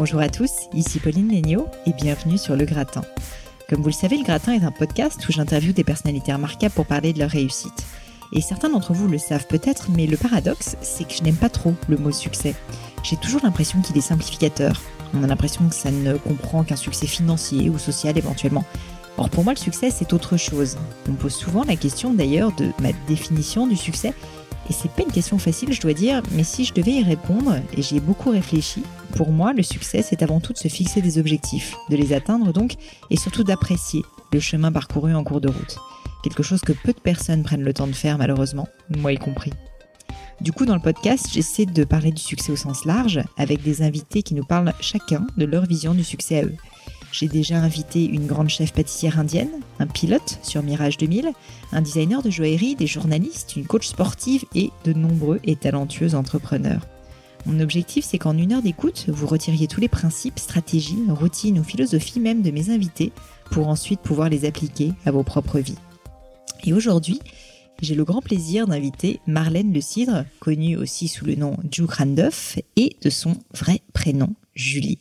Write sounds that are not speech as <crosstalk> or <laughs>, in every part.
Bonjour à tous, ici Pauline Legnaud et bienvenue sur Le Gratin. Comme vous le savez, Le Gratin est un podcast où j'interviewe des personnalités remarquables pour parler de leur réussite. Et certains d'entre vous le savent peut-être, mais le paradoxe, c'est que je n'aime pas trop le mot succès. J'ai toujours l'impression qu'il est simplificateur. On a l'impression que ça ne comprend qu'un succès financier ou social éventuellement. Or pour moi, le succès, c'est autre chose. On me pose souvent la question d'ailleurs de ma définition du succès. Et c'est pas une question facile, je dois dire, mais si je devais y répondre, et j'y ai beaucoup réfléchi, pour moi, le succès, c'est avant tout de se fixer des objectifs, de les atteindre donc, et surtout d'apprécier le chemin parcouru en cours de route quelque chose que peu de personnes prennent le temps de faire malheureusement, moi y compris. Du coup, dans le podcast, j'essaie de parler du succès au sens large, avec des invités qui nous parlent chacun de leur vision du succès à eux. J'ai déjà invité une grande chef pâtissière indienne, un pilote sur Mirage 2000, un designer de joaillerie, des journalistes, une coach sportive et de nombreux et talentueux entrepreneurs. Mon objectif, c'est qu'en une heure d'écoute, vous retiriez tous les principes, stratégies, routines ou philosophies même de mes invités pour ensuite pouvoir les appliquer à vos propres vies. Et aujourd'hui, j'ai le grand plaisir d'inviter Marlène Le Cidre, connue aussi sous le nom Ju Randolph, et de son vrai prénom, Julie.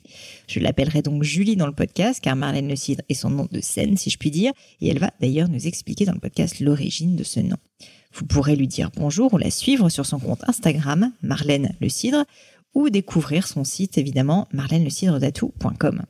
Je l'appellerai donc Julie dans le podcast, car Marlène Le Cidre est son nom de scène, si je puis dire, et elle va d'ailleurs nous expliquer dans le podcast l'origine de ce nom. Vous pourrez lui dire bonjour ou la suivre sur son compte Instagram, Marlène Le Cidre, ou découvrir son site évidemment marlène-le-cidre-datou.com.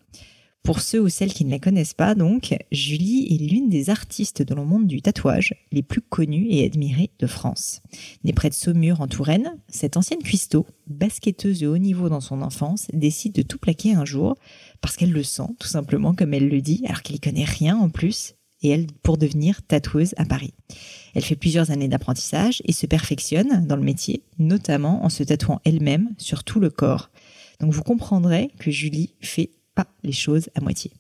Pour ceux ou celles qui ne la connaissent pas, donc, Julie est l'une des artistes dans le monde du tatouage les plus connues et admirées de France. Née près de Saumur en Touraine, cette ancienne cuistot, basketteuse de haut niveau dans son enfance, décide de tout plaquer un jour parce qu'elle le sent, tout simplement comme elle le dit, alors qu'elle n'y connaît rien en plus, et elle pour devenir tatoueuse à Paris. Elle fait plusieurs années d'apprentissage et se perfectionne dans le métier, notamment en se tatouant elle-même sur tout le corps. Donc vous comprendrez que Julie fait les choses à moitié.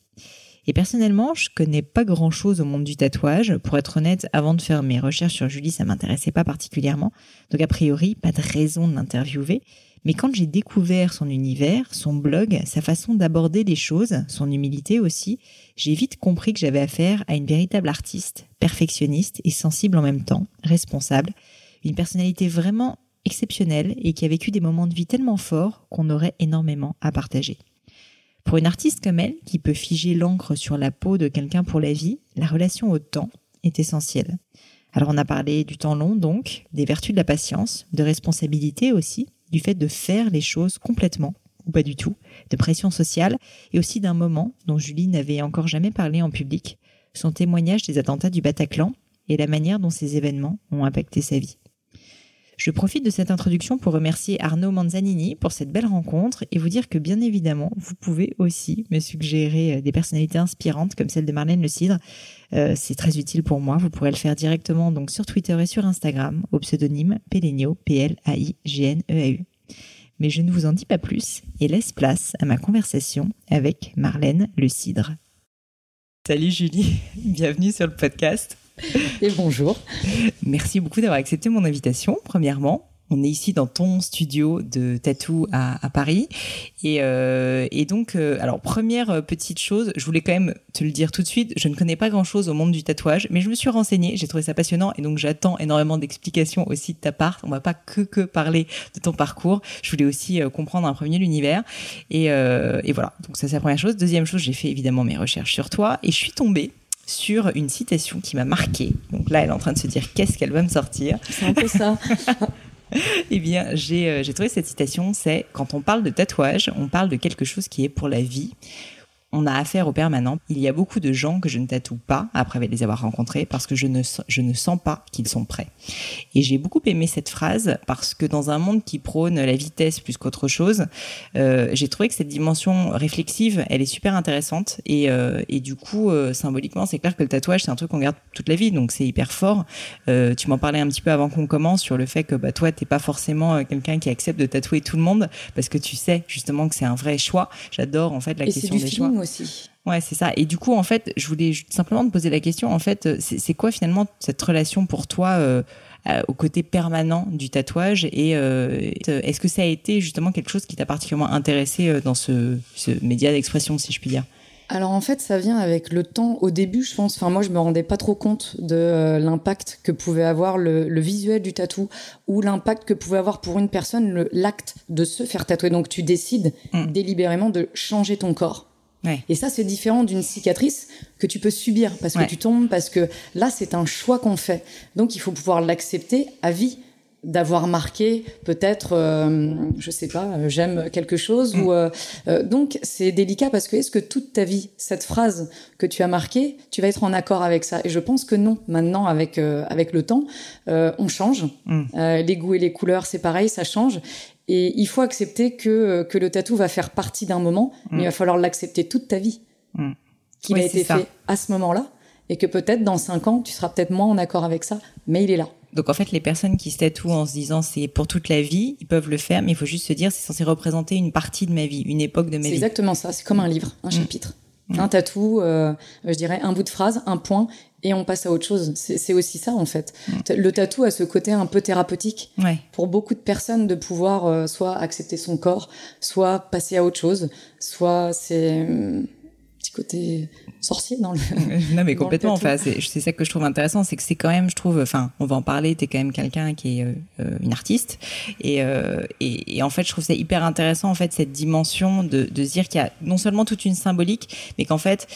Et personnellement, je connais pas grand chose au monde du tatouage. Pour être honnête, avant de faire mes recherches sur Julie, ça m'intéressait pas particulièrement. Donc, a priori, pas de raison de l'interviewer. Mais quand j'ai découvert son univers, son blog, sa façon d'aborder les choses, son humilité aussi, j'ai vite compris que j'avais affaire à une véritable artiste, perfectionniste et sensible en même temps, responsable, une personnalité vraiment exceptionnelle et qui a vécu des moments de vie tellement forts qu'on aurait énormément à partager. Pour une artiste comme elle, qui peut figer l'encre sur la peau de quelqu'un pour la vie, la relation au temps est essentielle. Alors on a parlé du temps long donc, des vertus de la patience, de responsabilité aussi, du fait de faire les choses complètement ou pas du tout, de pression sociale et aussi d'un moment dont Julie n'avait encore jamais parlé en public, son témoignage des attentats du Bataclan et la manière dont ces événements ont impacté sa vie. Je profite de cette introduction pour remercier Arnaud Manzanini pour cette belle rencontre et vous dire que bien évidemment, vous pouvez aussi me suggérer euh, des personnalités inspirantes comme celle de Marlène Le Cidre. Euh, c'est très utile pour moi. Vous pourrez le faire directement donc sur Twitter et sur Instagram au pseudonyme Pelenio, P-L-A-I-G-N-E-A-U. Mais je ne vous en dis pas plus et laisse place à ma conversation avec Marlène Le Cidre. Salut Julie, <laughs> bienvenue sur le podcast. <laughs> Et bonjour. Merci beaucoup d'avoir accepté mon invitation, premièrement. On est ici dans ton studio de tatou à, Paris. Et, euh, donc, euh, alors, première petite chose, je voulais quand même te le dire tout de suite, je ne connais pas grand-chose au monde du tatouage, mais je me suis renseignée, j'ai trouvé ça passionnant, et donc j'attends énormément d'explications aussi de ta part. On va pas que, que parler de ton parcours, je voulais aussi euh, comprendre un premier l'univers. Et, et voilà, donc ça c'est la première chose. Deuxième chose, j'ai fait évidemment mes recherches sur toi, et je suis tombée sur une citation qui m'a marquée. Donc là, elle est en train de se dire qu'est-ce qu'elle va me sortir? C'est un peu ça. <laughs> eh bien, j'ai trouvé cette citation, c'est quand on parle de tatouage, on parle de quelque chose qui est pour la vie on a affaire au permanent. Il y a beaucoup de gens que je ne tatoue pas après les avoir rencontrés parce que je ne, je ne sens pas qu'ils sont prêts. Et j'ai beaucoup aimé cette phrase parce que dans un monde qui prône la vitesse plus qu'autre chose, euh, j'ai trouvé que cette dimension réflexive, elle est super intéressante. Et, euh, et du coup, euh, symboliquement, c'est clair que le tatouage, c'est un truc qu'on garde toute la vie, donc c'est hyper fort. tu m'en parlais un petit peu avant qu'on commence sur le fait que bah, toi, t'es pas forcément quelqu'un qui accepte de tatouer tout le monde parce que tu sais justement que c'est un vrai choix. J'adore en fait la question des choix aussi. Ouais, c'est ça. Et du coup, en fait, je voulais simplement te poser la question. En fait, c'est quoi finalement cette relation pour toi euh, au côté permanent du tatouage Et euh, est-ce que ça a été justement quelque chose qui t'a particulièrement intéressé euh, dans ce, ce média d'expression, si je puis dire? Alors en fait, ça vient avec le temps. Au début, je pense, enfin moi, je me rendais pas trop compte de l'impact que pouvait avoir le, visuel du tatou ou l'impact que pouvait avoir pour une personne l'acte de se faire tatouer. Donc tu décides mm. délibérément de changer ton corps. Et ça, c'est différent d'une cicatrice que tu peux subir parce que tu tombes, parce que là, c'est un choix qu'on fait. Donc, il faut pouvoir l'accepter à vie d'avoir marqué peut-être euh, je sais pas euh, j'aime quelque chose ou mm. euh, donc c'est délicat parce que est-ce que toute ta vie cette phrase que tu as marquée tu vas être en accord avec ça? Et je pense que non maintenant avec avec le temps on change mm. les goûts et les couleurs c'est pareil ça change et il faut accepter que, que le tatou va faire partie d'un moment, mais il va falloir l'accepter toute ta vie. Mm. Qu'il a été fait à ce moment-là, et que peut-être dans cinq ans, tu seras peut-être moins en accord avec ça, mais il est là. Donc en fait, les personnes qui se tatouent en se disant c'est pour toute la vie, ils peuvent le faire, mais il faut juste se dire c'est censé représenter une partie de ma vie, une époque de ma vie. C'est exactement ça, c'est comme un livre, un mm. Un tatou, euh, je dirais un bout de phrase, un point, et on passe à autre chose. C'est aussi ça en fait. Le tatou a ce côté un peu thérapeutique pour beaucoup de personnes de pouvoir euh, soit accepter son corps, soit passer à autre chose, soit c'est hum, petit côté sorcier dans le. <laughs> non, mais complètement. Enfin, c'est ça que je trouve intéressant, c'est que c'est quand même, je trouve, enfin, on va en parler. T'es quand même quelqu'un qui est euh, euh, une artiste, et, euh, et, et, en fait, je trouve ça hyper intéressant, en fait, cette dimension de, de se dire qu'il y a non seulement toute une symbolique, mais qu'en fait,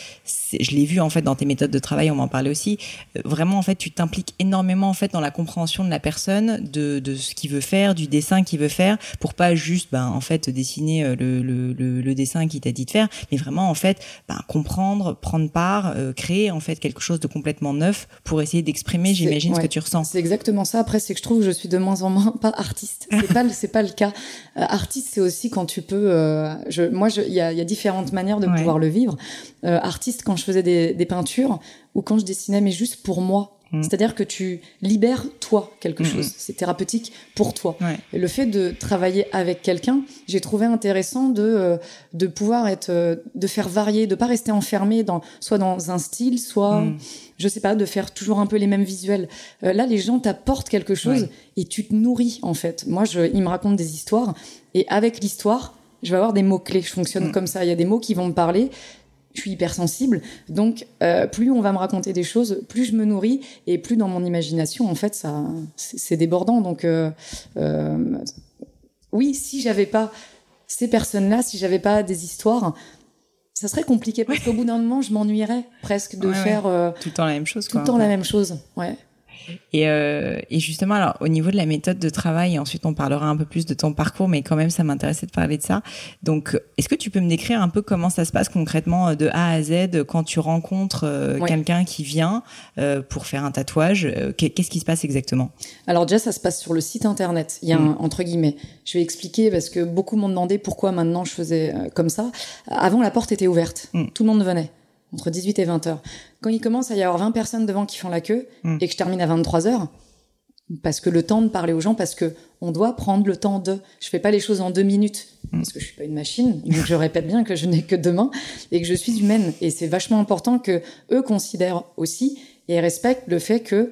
je l'ai vu en fait dans tes méthodes de travail, on m'en parlait aussi. vraiment, en fait, tu t'impliques énormément en fait dans la compréhension de la personne, de, de ce qu'il veut faire, du dessin qu'il veut faire, pour pas juste, ben, en fait, dessiner le, le, le, le dessin qu'il t'a dit de faire, mais vraiment, en fait, ben, comprendre, prendre part, euh, créer en fait quelque chose de complètement neuf pour essayer d'exprimer, j'imagine, ce que tu ressens. C'est exactement ça. Après, c'est que je trouve que je suis de moins en moins <laughs> pas artiste. C'est pas c'est pas le cas. Euh, artiste, c'est aussi quand tu peux. Euh, je, moi, il y a, y a, différentes manières de pouvoir le vivre. artiste, quand je faisais des, des peintures ou quand je dessinais, mais juste pour moi. Mm. C'est-à-dire que tu libères toi quelque mm, chose. Mm. C'est thérapeutique pour toi. Et le fait de travailler avec quelqu'un, j'ai trouvé intéressant de euh, de pouvoir être, euh, de faire varier, de pas rester enfermé dans soit dans un style, soit je sais pas, de faire toujours un peu les mêmes visuels. Euh, là, les gens t'apportent quelque chose et tu te nourris en fait. Moi, je, ils me racontent des histoires et avec l'histoire, je vais avoir des mots clés. Je fonctionne comme ça. Il y a des mots qui vont me parler je suis hypersensible. Donc, euh, plus on va me raconter des choses, plus je me nourris et plus dans mon imagination, en fait, ça, c'est débordant. Donc, euh, euh, oui, si j'avais pas ces personnes-là, si j'avais pas des histoires, ça serait compliqué parce qu'au bout d'un moment, je m'ennuierais presque de faire tout le temps la même chose. Tout le temps la même chose. Ouais. Et, euh, et, justement, alors au niveau de la méthode de travail, ensuite on parlera un peu plus de ton parcours, mais quand même ça m'intéressait de parler de ça. Donc, est-ce que tu peux me décrire un peu comment ça se passe concrètement euh, de A à Z quand tu rencontres euh, quelqu'un qui vient euh, pour faire un tatouage Qu'est-ce qui se passe exactement? Alors déjà, ça se passe sur le site internet. Il y a un, mm. entre guillemets. Je vais expliquer parce que beaucoup m'ont demandé pourquoi maintenant je faisais comme ça. Avant, la porte était ouverte. Mm. Tout le monde venait entre 18 et 20 heures. Quand il commence à y avoir 20 personnes devant qui font la queue hmm. et que je termine à 23 heures, parce que le temps de parler aux gens, parce que on doit prendre le temps de. Je fais pas les choses en deux minutes hmm. parce que je suis pas une machine. Donc je répète bien que je n'ai que deux mains et que je suis humaine. Et c'est vachement important que eux considèrent aussi et respectent le fait que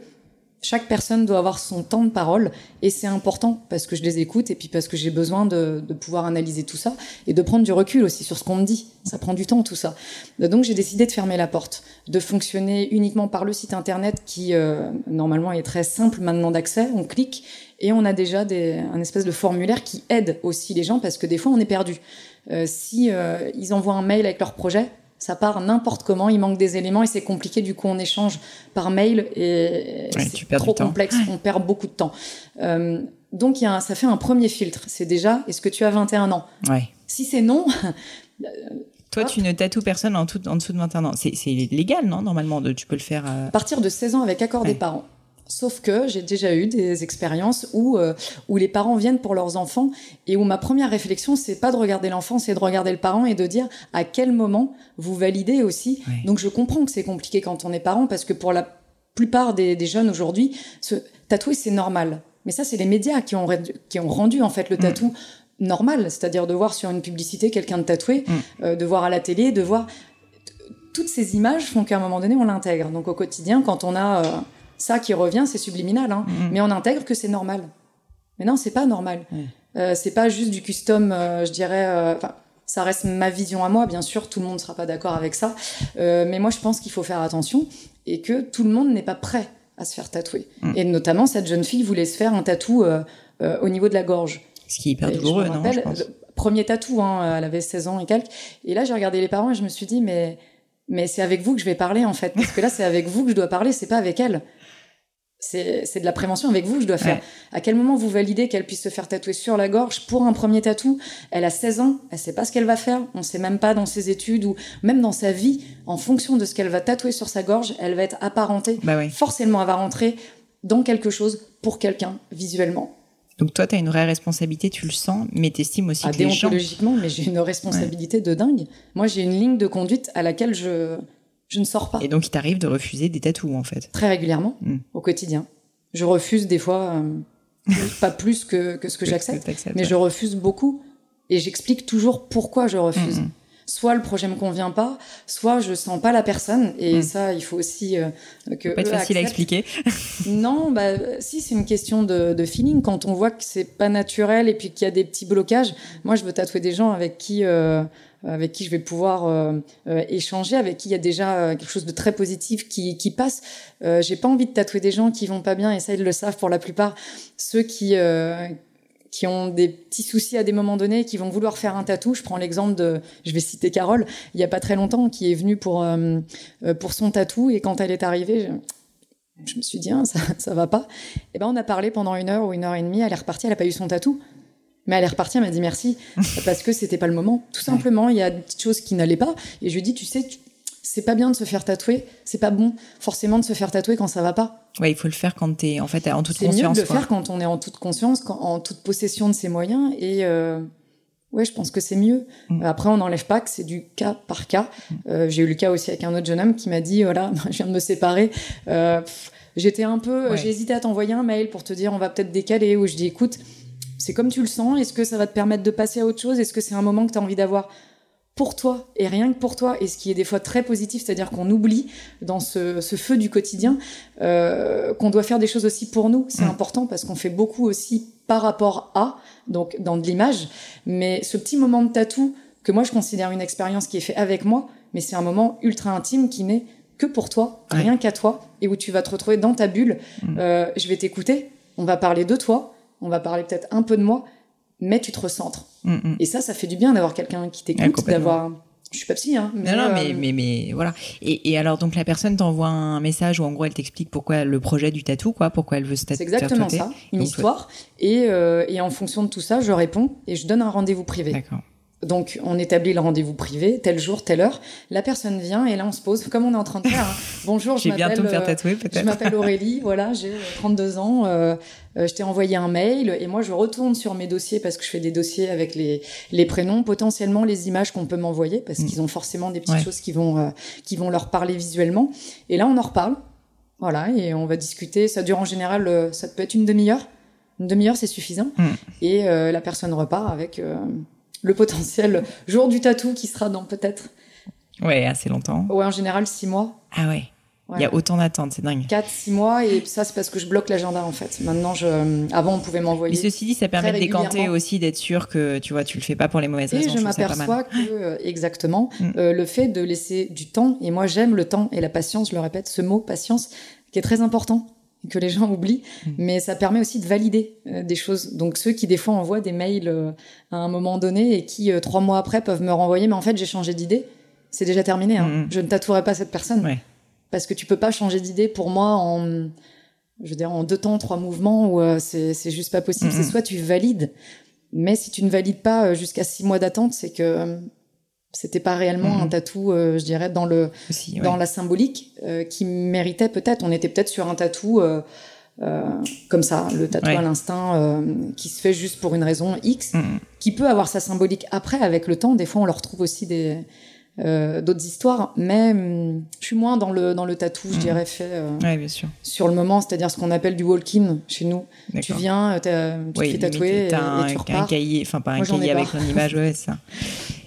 chaque personne doit avoir son temps de parole et c'est important parce que je les écoute et puis parce que j'ai besoin de, de, pouvoir analyser tout ça et de prendre du recul aussi sur ce qu'on me dit. Ça prend du temps tout ça. Donc j'ai décidé de fermer la porte, de fonctionner uniquement par le site internet qui euh, normalement est très simple maintenant d'accès. On clique et on a déjà des, un espèce de formulaire qui aide aussi les gens parce que des fois on est perdu. Euh, si euh, ils envoient un mail avec leur projet, Ça part n'importe comment, il manque des éléments et c'est compliqué. Du coup, on échange par mail et c'est trop complexe. On perd beaucoup de temps. Euh, donc, y a ça fait un premier filtre. C'est déjà, est-ce que tu as 21 ans? Ouais. Si c'est non. <laughs> Toi, tu ne tatoues personne en, tout, en dessous de 21 ans. C'est légal, non Normalement, tu peux le faire. Euh, à partir de 16 ans avec accord des parents. Sauf que j'ai déjà eu des expériences où, euh, où les parents viennent pour leurs enfants et où ma première réflexion, c'est pas de regarder l'enfant, c'est de regarder le parent et de dire à quel moment vous validez aussi. Donc je comprends que c'est compliqué quand on est parent parce que pour la plupart des, des jeunes aujourd'hui, tatouer c'est normal. Mais ça, c'est les médias qui ont, qui ont rendu en fait le mm. tatou normal, c'est-à-dire de voir sur une publicité quelqu'un de tatoué, mm. euh, de voir à la télé, de voir toutes ces images font qu'à un moment donné on l'intègre. Donc au quotidien, quand on a euh, ça qui revient, c'est subliminal, hein. mm-hmm. mais on intègre que c'est normal. Mais non, c'est pas normal. Euh, c'est pas juste du custom, euh, je dirais. Euh, ça reste ma vision à moi, bien sûr, tout le monde ne sera pas d'accord avec ça. mais moi, je pense qu'il faut faire attention et que tout le monde n'est pas prêt à se faire tatouer. Mm. Et notamment, cette jeune fille voulait se faire un tatou au niveau de la gorge. Ce qui est hyper douloureux, non je pense. Premier tatou, hein, elle avait 16 ans et quelques. Et là, j'ai regardé les parents et je me suis dit, mais, mais c'est avec vous que je vais parler, en fait. Parce que là, c'est avec vous que je dois parler, c'est pas avec elle c'est de la prévention avec vous que je dois faire. À quel moment vous validez qu'elle puisse se faire tatouer sur la gorge pour un premier tatou? Elle a 16 ans, elle sait pas ce qu'elle va faire, on sait même pas dans ses études ou même dans sa vie, en fonction de ce qu'elle va tatouer sur sa gorge, elle va être apparentée. Bah Forcément, elle va rentrer dans quelque chose pour quelqu'un visuellement. Donc toi, tu as une vraie responsabilité, tu le sens, mais tu estimes aussi ah, que les gens... mais j'ai une responsabilité de dingue. Moi, j'ai une ligne de conduite à laquelle je je ne sors pas. Et donc, il t'arrive de refuser des tatous, en fait Très régulièrement, hmm. au quotidien. Je refuse des fois, euh, pas plus que, que ce que j'accepte, mais je refuse beaucoup. Et j'explique toujours pourquoi je refuse. Hmm, hmm. Soit le projet me convient pas, soit je sens pas la personne. Et ça, il faut aussi euh, que. Pas être facile à expliquer. <laughs> non, bah si, c'est une question de, de, feeling. Quand on voit que c'est pas naturel et puis qu'il y a des petits blocages, moi, je veux tatouer des gens avec qui. Euh, avec qui je vais pouvoir euh, euh, échanger, avec qui il y a déjà euh, quelque chose de très positif qui, qui passe. J'ai pas envie de tatouer des gens qui vont pas bien, et ça ils le savent pour la plupart. Ceux qui qui ont des petits soucis à des moments donnés, qui vont vouloir faire un tatou. Je prends l'exemple de, je vais citer Carole, il y a pas très longtemps, qui est venue pour pour son tatou et quand elle est arrivée, je, me suis dit hein, ça ça va pas. Et ben on a parlé pendant une heure ou une heure et demie. Elle est repartie, elle a pas eu son tatou. Mais elle est repartie, elle m'a dit merci <laughs> parce que c'était pas le moment. Tout simplement, il y a des petites choses qui n'allaient pas et je lui ai dit tu sais c'est pas bien de se faire tatouer, c'est pas bon forcément de se faire tatouer quand ça va pas. Ouais, il faut le faire quand tu es en fait en toute conscience. C'est mieux de le faire quand on est en toute conscience, en toute possession de ses moyens et euh, ouais, je pense que c'est mieux. Mm. Après, on n'enlève pas que c'est du cas par cas. Mm. Euh, j'ai eu le cas aussi avec un autre jeune homme qui m'a dit voilà, <laughs> je viens de me séparer. Euh, J'étais un peu, j'ai hésité à t'envoyer un mail pour te dire on va peut-être décaler ou je dis écoute c'est comme tu le sens. Est-ce que ça va te permettre de passer à autre chose? Est-ce que c'est un moment que tu as envie d'avoir pour toi et rien que pour toi? Et ce qui est des fois très positif, c'est-à-dire qu'on oublie dans ce, feu du quotidien euh, qu'on doit faire des choses aussi pour nous. C'est mm. important parce qu'on fait beaucoup aussi par rapport à, donc dans de l'image. Mais ce petit moment de tatou que moi je considère une expérience qui est faite avec moi, mais c'est un moment ultra intime qui n'est que pour toi, rien qu'à toi, et où tu vas te retrouver dans ta bulle. Mm. Euh, je vais t'écouter, on va parler de toi, on va parler peut-être un peu de moi, mais tu te recentres. Mm, mm. Et ça, ça fait du bien d'avoir quelqu'un qui t'écoute, d'avoir. Je suis pas psy, hein. Mais non, non, mais, euh, mais, mais, voilà. Et, alors, donc, la personne t'envoie un message où, en gros, elle t'explique pourquoi le projet du tatou, quoi, pourquoi elle veut se tatouer. C'est exactement ça, une histoire. Et, euh, et en fonction de tout ça, je réponds et je donne un rendez-vous privé. D'accord. Donc, on établit le rendez-vous privé, tel jour, telle heure. La personne vient et là, on se pose, comme on est en train de faire. Hein. <laughs> Bonjour, je m'appelle. faire tatouer, peut-être. Je m'appelle Aurélie, voilà, j'ai 32 ans. Euh, euh, je t'ai envoyé un mail et moi, je retourne sur mes dossiers parce que je fais des dossiers avec les, les prénoms, potentiellement les images qu'on peut m'envoyer parce mm. qu'ils ont forcément des petites choses qui vont, euh, qui vont leur parler visuellement. Et là, on en reparle. Voilà, et on va discuter. Ça dure en général, euh, ça peut être une demi-heure. Une demi-heure, c'est suffisant. Mm. Et la personne repart avec le potentiel jour du tatou qui sera dans peut-être. Ouais, assez longtemps. Ouais, en général, six mois. Ah ouais. Il y a autant d'attentes, c'est dingue. 4, 6 mois, et ça, c'est parce que je bloque l'agenda, en fait. Maintenant, je... avant, on pouvait m'envoyer. Mais ceci dit, ça permet de décanter aussi, d'être sûr que, tu vois, tu le fais pas pour les mauvaises raisons. Et je, m'aperçois que, euh, exactement, mm. euh, le fait de laisser du temps, et moi, j'aime le temps et la patience, je le répète, ce mot, patience, qui est très important que les gens oublient, mm. mais ça permet aussi de valider euh, des choses. Donc ceux qui des fois envoient des mails euh, à un moment donné et qui trois mois après peuvent me renvoyer, mais en fait j'ai changé d'idée. c'est déjà terminé. Hein. Mm. Je ne tatouerai pas cette personne. Parce que tu peux pas changer d'idée pour moi en, je veux dire, en deux temps, trois mouvements, où euh, c'est, c'est juste pas possible. C'est soit tu valides, mais si tu ne valides pas euh, jusqu'à six mois d'attente, c'est que euh, c'était pas réellement un tatou, je dirais, dans le, dans la symbolique, qui méritait peut-être. On était peut-être sur un tatou. comme ça, le tatou à l'instinct qui se fait juste pour une raison X, qui peut avoir sa symbolique après avec le temps. Des fois, on leur trouve aussi des, euh, d'autres histoires, mais hum, je suis moins dans le dans le tatou, je mmh. dirais fait euh, bien sûr. sur le moment, c'est-à-dire ce qu'on appelle du walk-in chez nous. Tu viens, euh, tu te fais tatouer et, un, tu repars. un cahier, enfin pas un cahier avec une image, ouais, ça.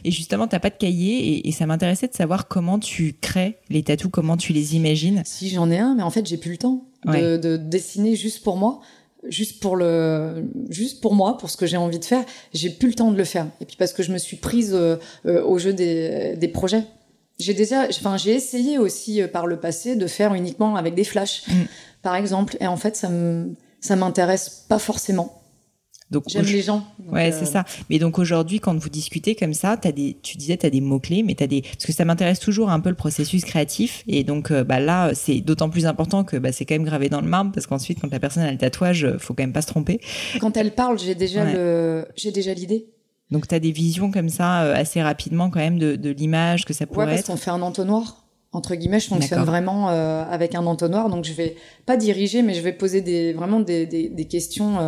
Et justement, t'as pas de cahier et, ça m'intéressait de savoir comment tu crées les tatous, comment tu les imagines. Si j'en ai un, mais en fait j'ai plus le temps de, de dessiner juste pour moi juste pour le juste pour moi pour ce que j'ai envie de faire j'ai plus le temps de le faire. Et puis parce que je me suis prise euh, euh, au jeu des, des projets. J'ai déjà enfin j'ai essayé aussi euh, par le passé de faire uniquement avec des flashs mm. par exemple. Et en fait ça me ça m'intéresse pas forcément donc, J'aime les gens. ouais, c'est ça. Mais donc aujourd'hui, quand vous discutez comme ça, as des, tu disais, tu as des mots-clés, mais tu as des. Parce que ça m'intéresse toujours un peu le processus créatif. Et donc bah, là, c'est d'autant plus important que bah, c'est quand même gravé dans le marbre, parce qu'ensuite, quand la personne a le tatouage, faut quand même pas se tromper. Quand elle parle, j'ai déjà le, j'ai déjà l'idée. Donc tu as des visions comme ça assez rapidement quand même de, de l'image que ça pourrait ouais, parce être. qu'on fait un entonnoir entre guillemets, je fonctionne vraiment euh, avec un entonnoir, donc je vais pas diriger, mais je vais poser des vraiment des, des, des questions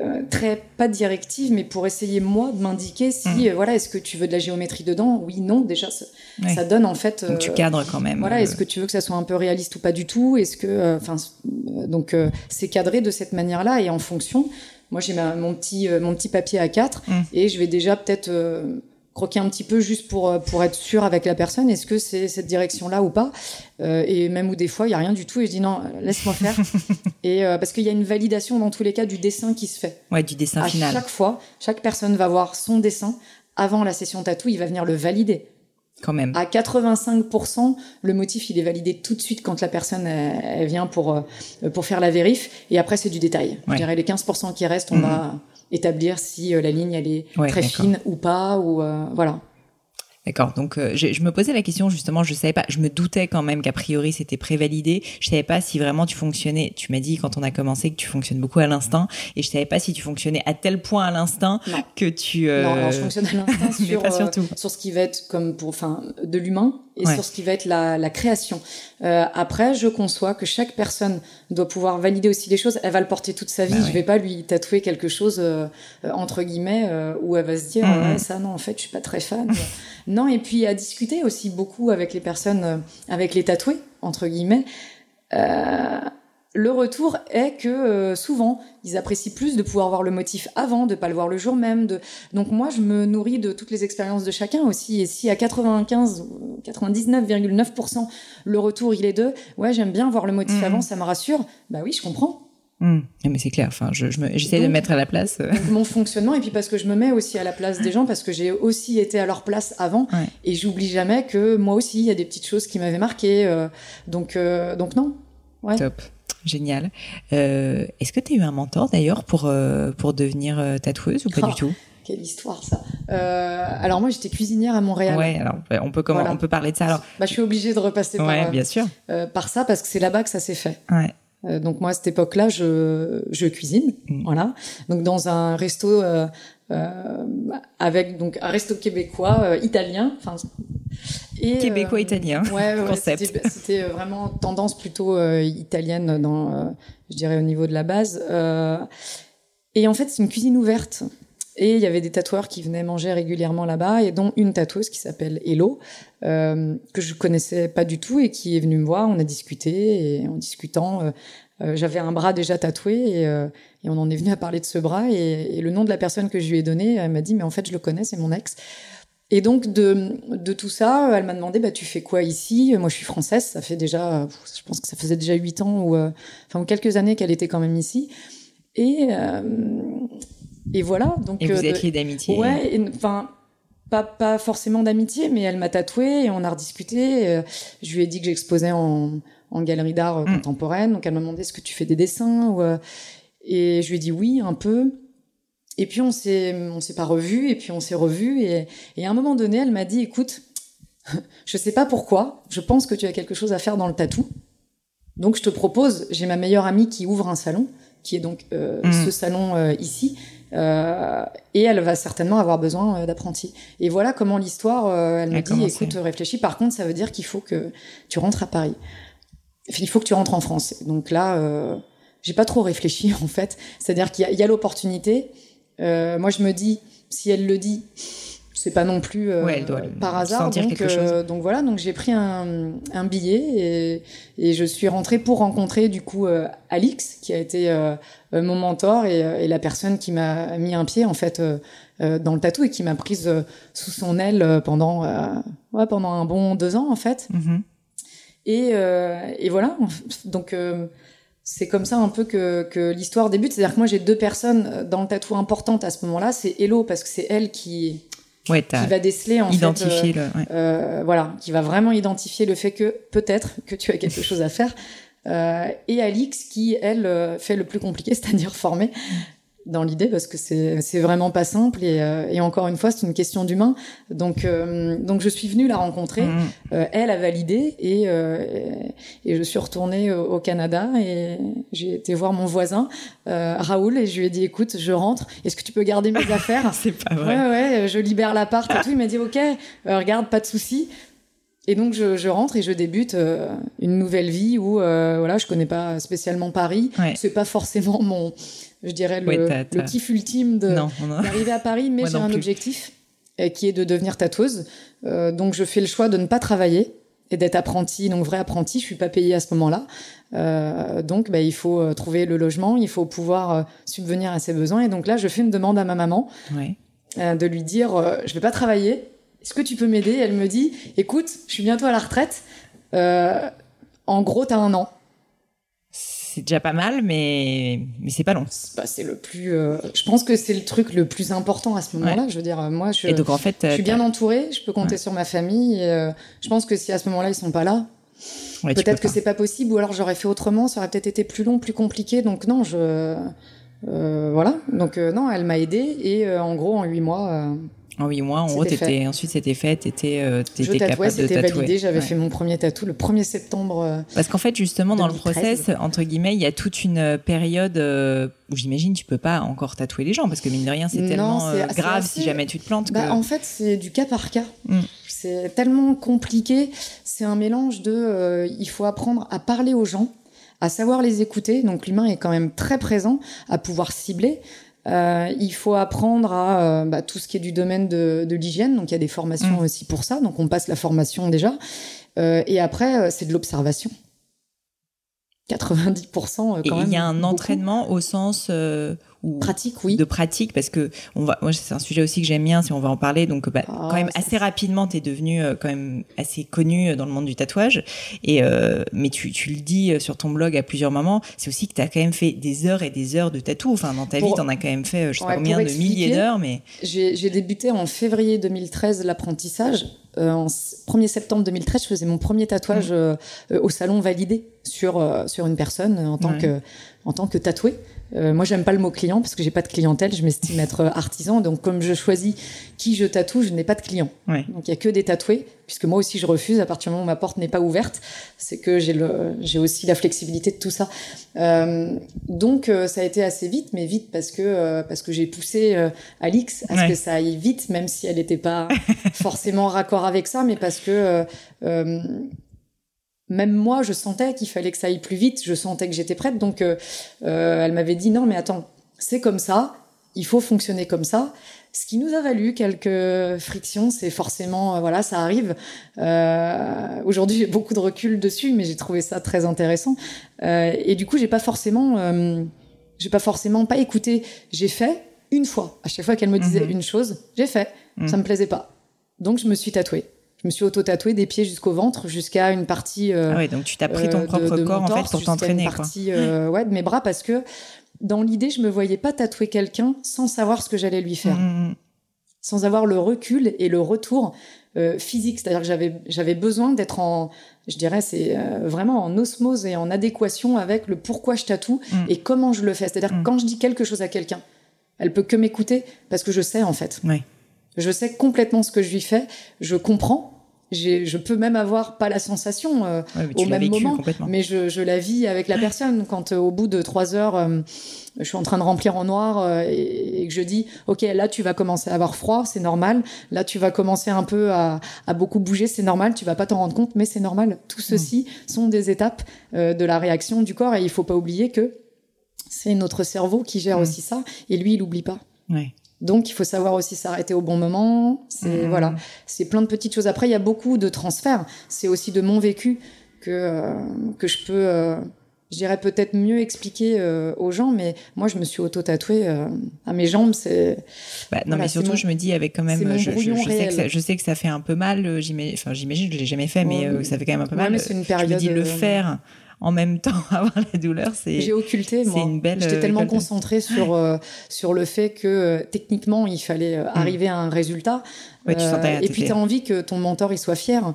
euh, très pas directive, mais pour essayer moi de m'indiquer si mm. euh, voilà est-ce que tu veux de la géométrie dedans? Oui, non. Déjà, ça, donne en fait. donc tu euh, cadres quand même. Voilà, est-ce que tu veux que ça soit un peu réaliste ou pas du tout? Est-ce que, enfin, donc c'est cadré de cette manière-là et en fonction. Moi, j'ai mon petit mon petit papier à 4 mm. et je vais déjà peut-être croquer un petit peu juste pour euh, pour être sûr avec la personne est-ce que c'est cette direction là ou pas? Euh, et même où des fois il y a rien du tout et je dis non laisse-moi faire. <laughs> Et euh, parce qu'il y a une validation dans tous les cas du dessin qui se fait. Ouais du dessin à final. chaque fois chaque personne va voir son dessin. Avant la session tatou il va venir le valider. Quand même. À 85% le motif il est validé tout de suite quand la personne elle, vient pour pour faire la vérif. Et après c'est du détail. Je dirais les 15% qui restent on mhm. va établir si euh, la ligne elle est très fine ou pas ou euh, voilà. D'accord. Donc, euh, je, me posais la question justement. Je savais pas. Je me doutais quand même qu'a priori c'était prévalidé. Je savais pas si vraiment tu fonctionnais. Tu m'as dit quand on a commencé que tu fonctionnes beaucoup à l'instinct, et je savais pas si tu fonctionnais à tel point à l'instinct que tu. Non, alors je fonctionne à l'instinct <laughs> sur, sur ce qui va être comme pour, enfin, de l'humain et sur ce qui va être la, la création. Euh, après, je conçois que chaque personne doit pouvoir valider aussi les choses. Elle va le porter toute sa vie. Bah je vais pas lui tatouer quelque chose euh, entre guillemets euh, où elle va se dire ouais, ça non en fait je suis pas très fan. <laughs> non et puis à discuter aussi beaucoup avec les personnes, euh, avec les tatoués entre guillemets. Le retour est que euh, souvent ils apprécient plus de pouvoir voir le motif avant, de pas le voir le jour même. De... Donc moi je me nourris de toutes les expériences de chacun aussi. Et si à 95, 99,9% le retour il est de ouais j'aime bien voir le motif mmh. avant, ça me rassure. Bah oui je comprends. Mmh. Mais c'est clair. Enfin, je, j'essaie de me mettre à la place. Euh. mon fonctionnement et puis parce que je me mets aussi à la place des gens parce que j'ai aussi été à leur place avant et j'oublie jamais que moi aussi il y a des petites choses qui m'avaient marqué. Euh, donc donc non. Ouais. Top. Génial. Euh, est-ce que tu as eu un mentor d'ailleurs pour, euh, pour devenir euh, tatoueuse ou pas du oh, tout? Quelle histoire ça. alors moi j'étais cuisinière à Montréal. Ouais, alors on peut comment on peut parler de ça alors. Bah, je suis obligée de repasser par, bien sûr. par ça parce que c'est là-bas que ça s'est fait. Ouais. donc moi à cette époque-là, je, je cuisine, mm. voilà. Donc dans un resto avec donc un resto québécois italien, enfin et, Québécois italien. Ouais, <laughs> C'était euh, vraiment tendance plutôt euh, italienne dans, euh, je dirais au niveau de la base. et en fait, c'est une cuisine ouverte. Et il y avait des tatoueurs qui venaient manger régulièrement là-bas, et dont une tatoueuse qui s'appelle Hello, que je connaissais pas du tout et qui est venue me voir. On a discuté et en discutant, j'avais un bras déjà tatoué et, et, on en est venu à parler de ce bras et, et, le nom de la personne que je lui ai donné, elle m'a dit mais en fait je le connais, c'est mon ex. Et donc de, de tout ça, elle m'a demandé bah tu fais quoi ici? Moi je suis française, ça fait déjà, je pense que ça faisait déjà huit ans ou euh, enfin quelques années qu'elle était quand même ici. Et euh, et voilà. Donc et vous euh, êtes liés d'amitié. Ouais, enfin pas pas forcément d'amitié, mais elle m'a tatoué et on a rediscuté. je lui ai dit que j'exposais en en galerie d'art mm. contemporaine, donc elle m'a demandé est-ce que tu fais des dessins ou, et je lui ai dit oui un peu. Et puis on s'est on s'est pas revu et puis on s'est revu et, et à un moment donné elle m'a dit écoute <laughs> je sais pas pourquoi, je pense que tu as quelque chose à faire dans le tatou. Donc je te propose, j'ai ma meilleure amie qui ouvre un salon, qui est donc euh, mm. ce salon euh, ici, euh, et elle va certainement avoir besoin d'apprentis. Et voilà comment l'histoire, elle me dit, écoute, réfléchis. Par contre, ça veut dire qu'il faut que tu rentres à Paris. Il faut que tu rentres en France. Donc là, j'ai pas trop réfléchi <laughs> en fait. C'est-à-dire qu'il y a, l'opportunité. moi, je me dis, si elle le dit, c'est pas non plus euh, par hasard. Donc, euh, donc, voilà, donc j'ai pris un, un billet et, et, je suis rentrée pour rencontrer du coup euh, Alix, qui a été mon mentor et, et, la personne qui m'a mis un pied en fait dans le tatou et qui m'a prise sous son aile pendant ouais, pendant un bon deux ans en fait. Mm-hmm. Et, et voilà, donc c'est comme ça un peu que, que l'histoire débute. C'est-à-dire que moi, j'ai deux personnes dans le tatou importantes à ce moment-là. C'est Hello, parce que c'est elle qui, qui va déceler en identifier fait, euh, le, euh, voilà, qui va vraiment identifier le fait que peut-être que tu as quelque <laughs> chose à faire. Euh, et Alix qui elle euh, fait le plus compliqué, <laughs> c'est-à-dire former dans l'idée parce que c'est c'est vraiment pas simple et, euh, et encore une fois c'est une question d'humain. Donc euh, donc je suis venue la rencontrer. Mmh. euh, elle a validé et et je suis retournée au, Canada et j'ai été voir mon voisin Raoul et je lui ai dit écoute je rentre. Est-ce que tu peux garder mes <laughs> affaires? C'est pas vrai. Ouais ouais je libère l'appart et tout. Il m'a dit ok regarde pas de souci. Et donc je, je, rentre et je débute une nouvelle vie où euh, voilà je connais pas spécialement Paris. Ouais. c'est pas forcément mon je dirais, le, kiff ultime d'arriver à Paris, mais j'ai un objectif euh, qui est de devenir tatoueuse. Euh, donc je fais le choix de ne pas travailler et d'être apprenti, donc vrai apprenti. Je suis pas payée à ce moment-là. Euh, donc bah, il faut trouver le logement, il faut pouvoir subvenir à ses besoins. Et donc là, je fais une demande à ma maman de lui dire, je vais pas travailler. Est-ce que tu peux m'aider? Elle me dit, écoute, je suis bientôt à la retraite. en gros, tu as un an c'est déjà pas mal, mais, mais c'est pas long. Bah, c'est le plus. Euh... Je pense que c'est le truc le plus important à ce moment-là. Ouais. Je veux dire, moi, je, donc, en fait, je suis bien entourée, je peux compter ouais. sur ma famille. Et, euh, je pense que si à ce moment-là, ils sont pas là, ouais, peut-être que c'est pas possible, ou alors j'aurais fait autrement, ça aurait peut-être été plus long, plus compliqué. Donc, non, je. Euh, voilà. Donc, euh, non, elle m'a aidée, et euh, en gros, en huit mois en huit mois, en gros, étais, ensuite c'était fait, t'étais euh, étais capable de tatouer. validé, j'avais ouais. fait mon premier tatou le 1er septembre. Euh, Parce qu'en fait, justement, 2013. dans le process, entre guillemets, il y a toute une euh, période euh, où j'imagine tu peux pas encore tatouer les gens parce que mine de rien, c'est tellement grave assez... si jamais tu te plantes. Bah, que... En fait, c'est du cas par cas. Mm. C'est tellement compliqué. C'est un mélange de, il faut apprendre à parler aux gens à savoir les écouter. Donc l'humain est quand même très présent, à pouvoir cibler. Euh, il faut apprendre à euh, bah, tout ce qui est du domaine de, de l'hygiène. Donc il y a des formations mmh. aussi pour ça. Donc on passe la formation déjà. Euh, et après, c'est de l'observation. 90% quand et même. Il y a un beaucoup. entraînement au sens euh, pratique, oui, de pratique, parce que on va, moi c'est un sujet aussi que j'aime bien, si on va en parler. Donc bah, ah, quand même assez rapidement, t'es devenu euh, quand même assez connu dans le monde du tatouage. Et euh, mais tu, tu le dis sur ton blog à plusieurs moments, c'est aussi que t'as quand même fait des heures et des heures de tatou. Enfin dans ta pour, vie, t'en as quand même fait, je sais ouais, pas combien de milliers d'heures, mais j'ai débuté en février 2013 l'apprentissage. Euh, en 1er septembre 2013, je faisais mon premier tatouage mmh. euh, au salon validé sur euh, sur une personne en tant ouais. que en tant que tatoué. Euh, moi, j'aime pas le mot client parce que j'ai pas de clientèle. Je m'estime être artisan, donc comme je choisis qui je tatoue, je n'ai pas de client. Ouais. Donc il y a que des tatoués, puisque moi aussi je refuse à partir du moment où ma porte n'est pas ouverte. C'est que j'ai le j'ai aussi la flexibilité de tout ça. Euh, donc euh, ça a été assez vite, mais vite parce que euh, parce que j'ai poussé Alix à ce que ça aille vite, même si elle n'était pas <laughs> forcément raccord avec ça, mais parce que euh, même moi, je sentais qu'il fallait que ça aille plus vite, je sentais que j'étais prête. Donc, euh, euh, elle m'avait dit non, mais attends, c'est comme ça, il faut fonctionner comme ça. Ce qui nous a valu quelques frictions, c'est forcément, euh, voilà, ça arrive. Euh, Aujourd'hui, j'ai beaucoup de recul dessus, mais j'ai trouvé ça très intéressant. Euh, et du coup, j'ai pas forcément, euh, j'ai pas forcément pas écouté. J'ai fait une fois. À chaque fois qu'elle me disait mmh. une chose, j'ai fait. Mmh. Ça me plaisait pas. Donc, je me suis tatouée je me suis auto-tatouée des pieds jusqu'au ventre, jusqu'à une partie. Euh, ah ouais, donc tu t'as pris ton euh, propre de, de corps en fait pour t'entraîner. Une partie euh, ouais, de mes bras parce que dans l'idée, je me voyais pas tatouer quelqu'un sans savoir ce que j'allais lui faire, mmh. sans avoir le recul et le retour euh, physique. C'est-à-dire que j'avais j'avais besoin d'être en, je dirais, c'est euh, vraiment en osmose et en adéquation avec le pourquoi je tatoue mmh. et comment je le fais. C'est-à-dire mmh. quand je dis quelque chose à quelqu'un, elle peut que m'écouter parce que je sais en fait. Oui. Je sais complètement ce que je lui fais, je comprends je peux même avoir pas la sensation euh, au même moment, mais je, je, la vis avec la personne. Quand euh, au bout de trois heures, euh, je suis en train de remplir en noir et, que je dis, ok, là tu vas commencer à avoir froid, c'est normal. Là tu vas commencer un peu à, à beaucoup bouger, c'est normal. Tu vas pas t'en rendre compte, mais c'est normal. Tout mm. ceci sont des étapes de la réaction du corps et il faut pas oublier que c'est notre cerveau qui gère mm. aussi ça et lui il oublie pas. Ouais. Donc, il faut savoir aussi s'arrêter au bon moment. C'est mmh. voilà, c'est plein de petites choses. Après, il y a beaucoup de transferts. C'est aussi de mon vécu que euh, que je peux, euh, je dirais peut-être mieux expliquer euh, aux gens. Mais moi, je me suis auto tatouée à mes jambes. C'est bah, non, mais surtout, je me dis avec quand même, je, sais que ça, je sais que ça fait un peu mal. J'imagine, enfin, j'imagine, je l'ai jamais fait, mais ça fait quand même un peu mal. mais c'est une période. Je me dis le faire en même temps <laughs> avoir la douleur, c'est j'ai occulté moi. une belle. J'étais tellement concentrée sur euh, sur le fait que euh, techniquement il fallait euh, mm. arriver à un résultat. Ouais, tu et puis tu as envie que ton mentor il soit fier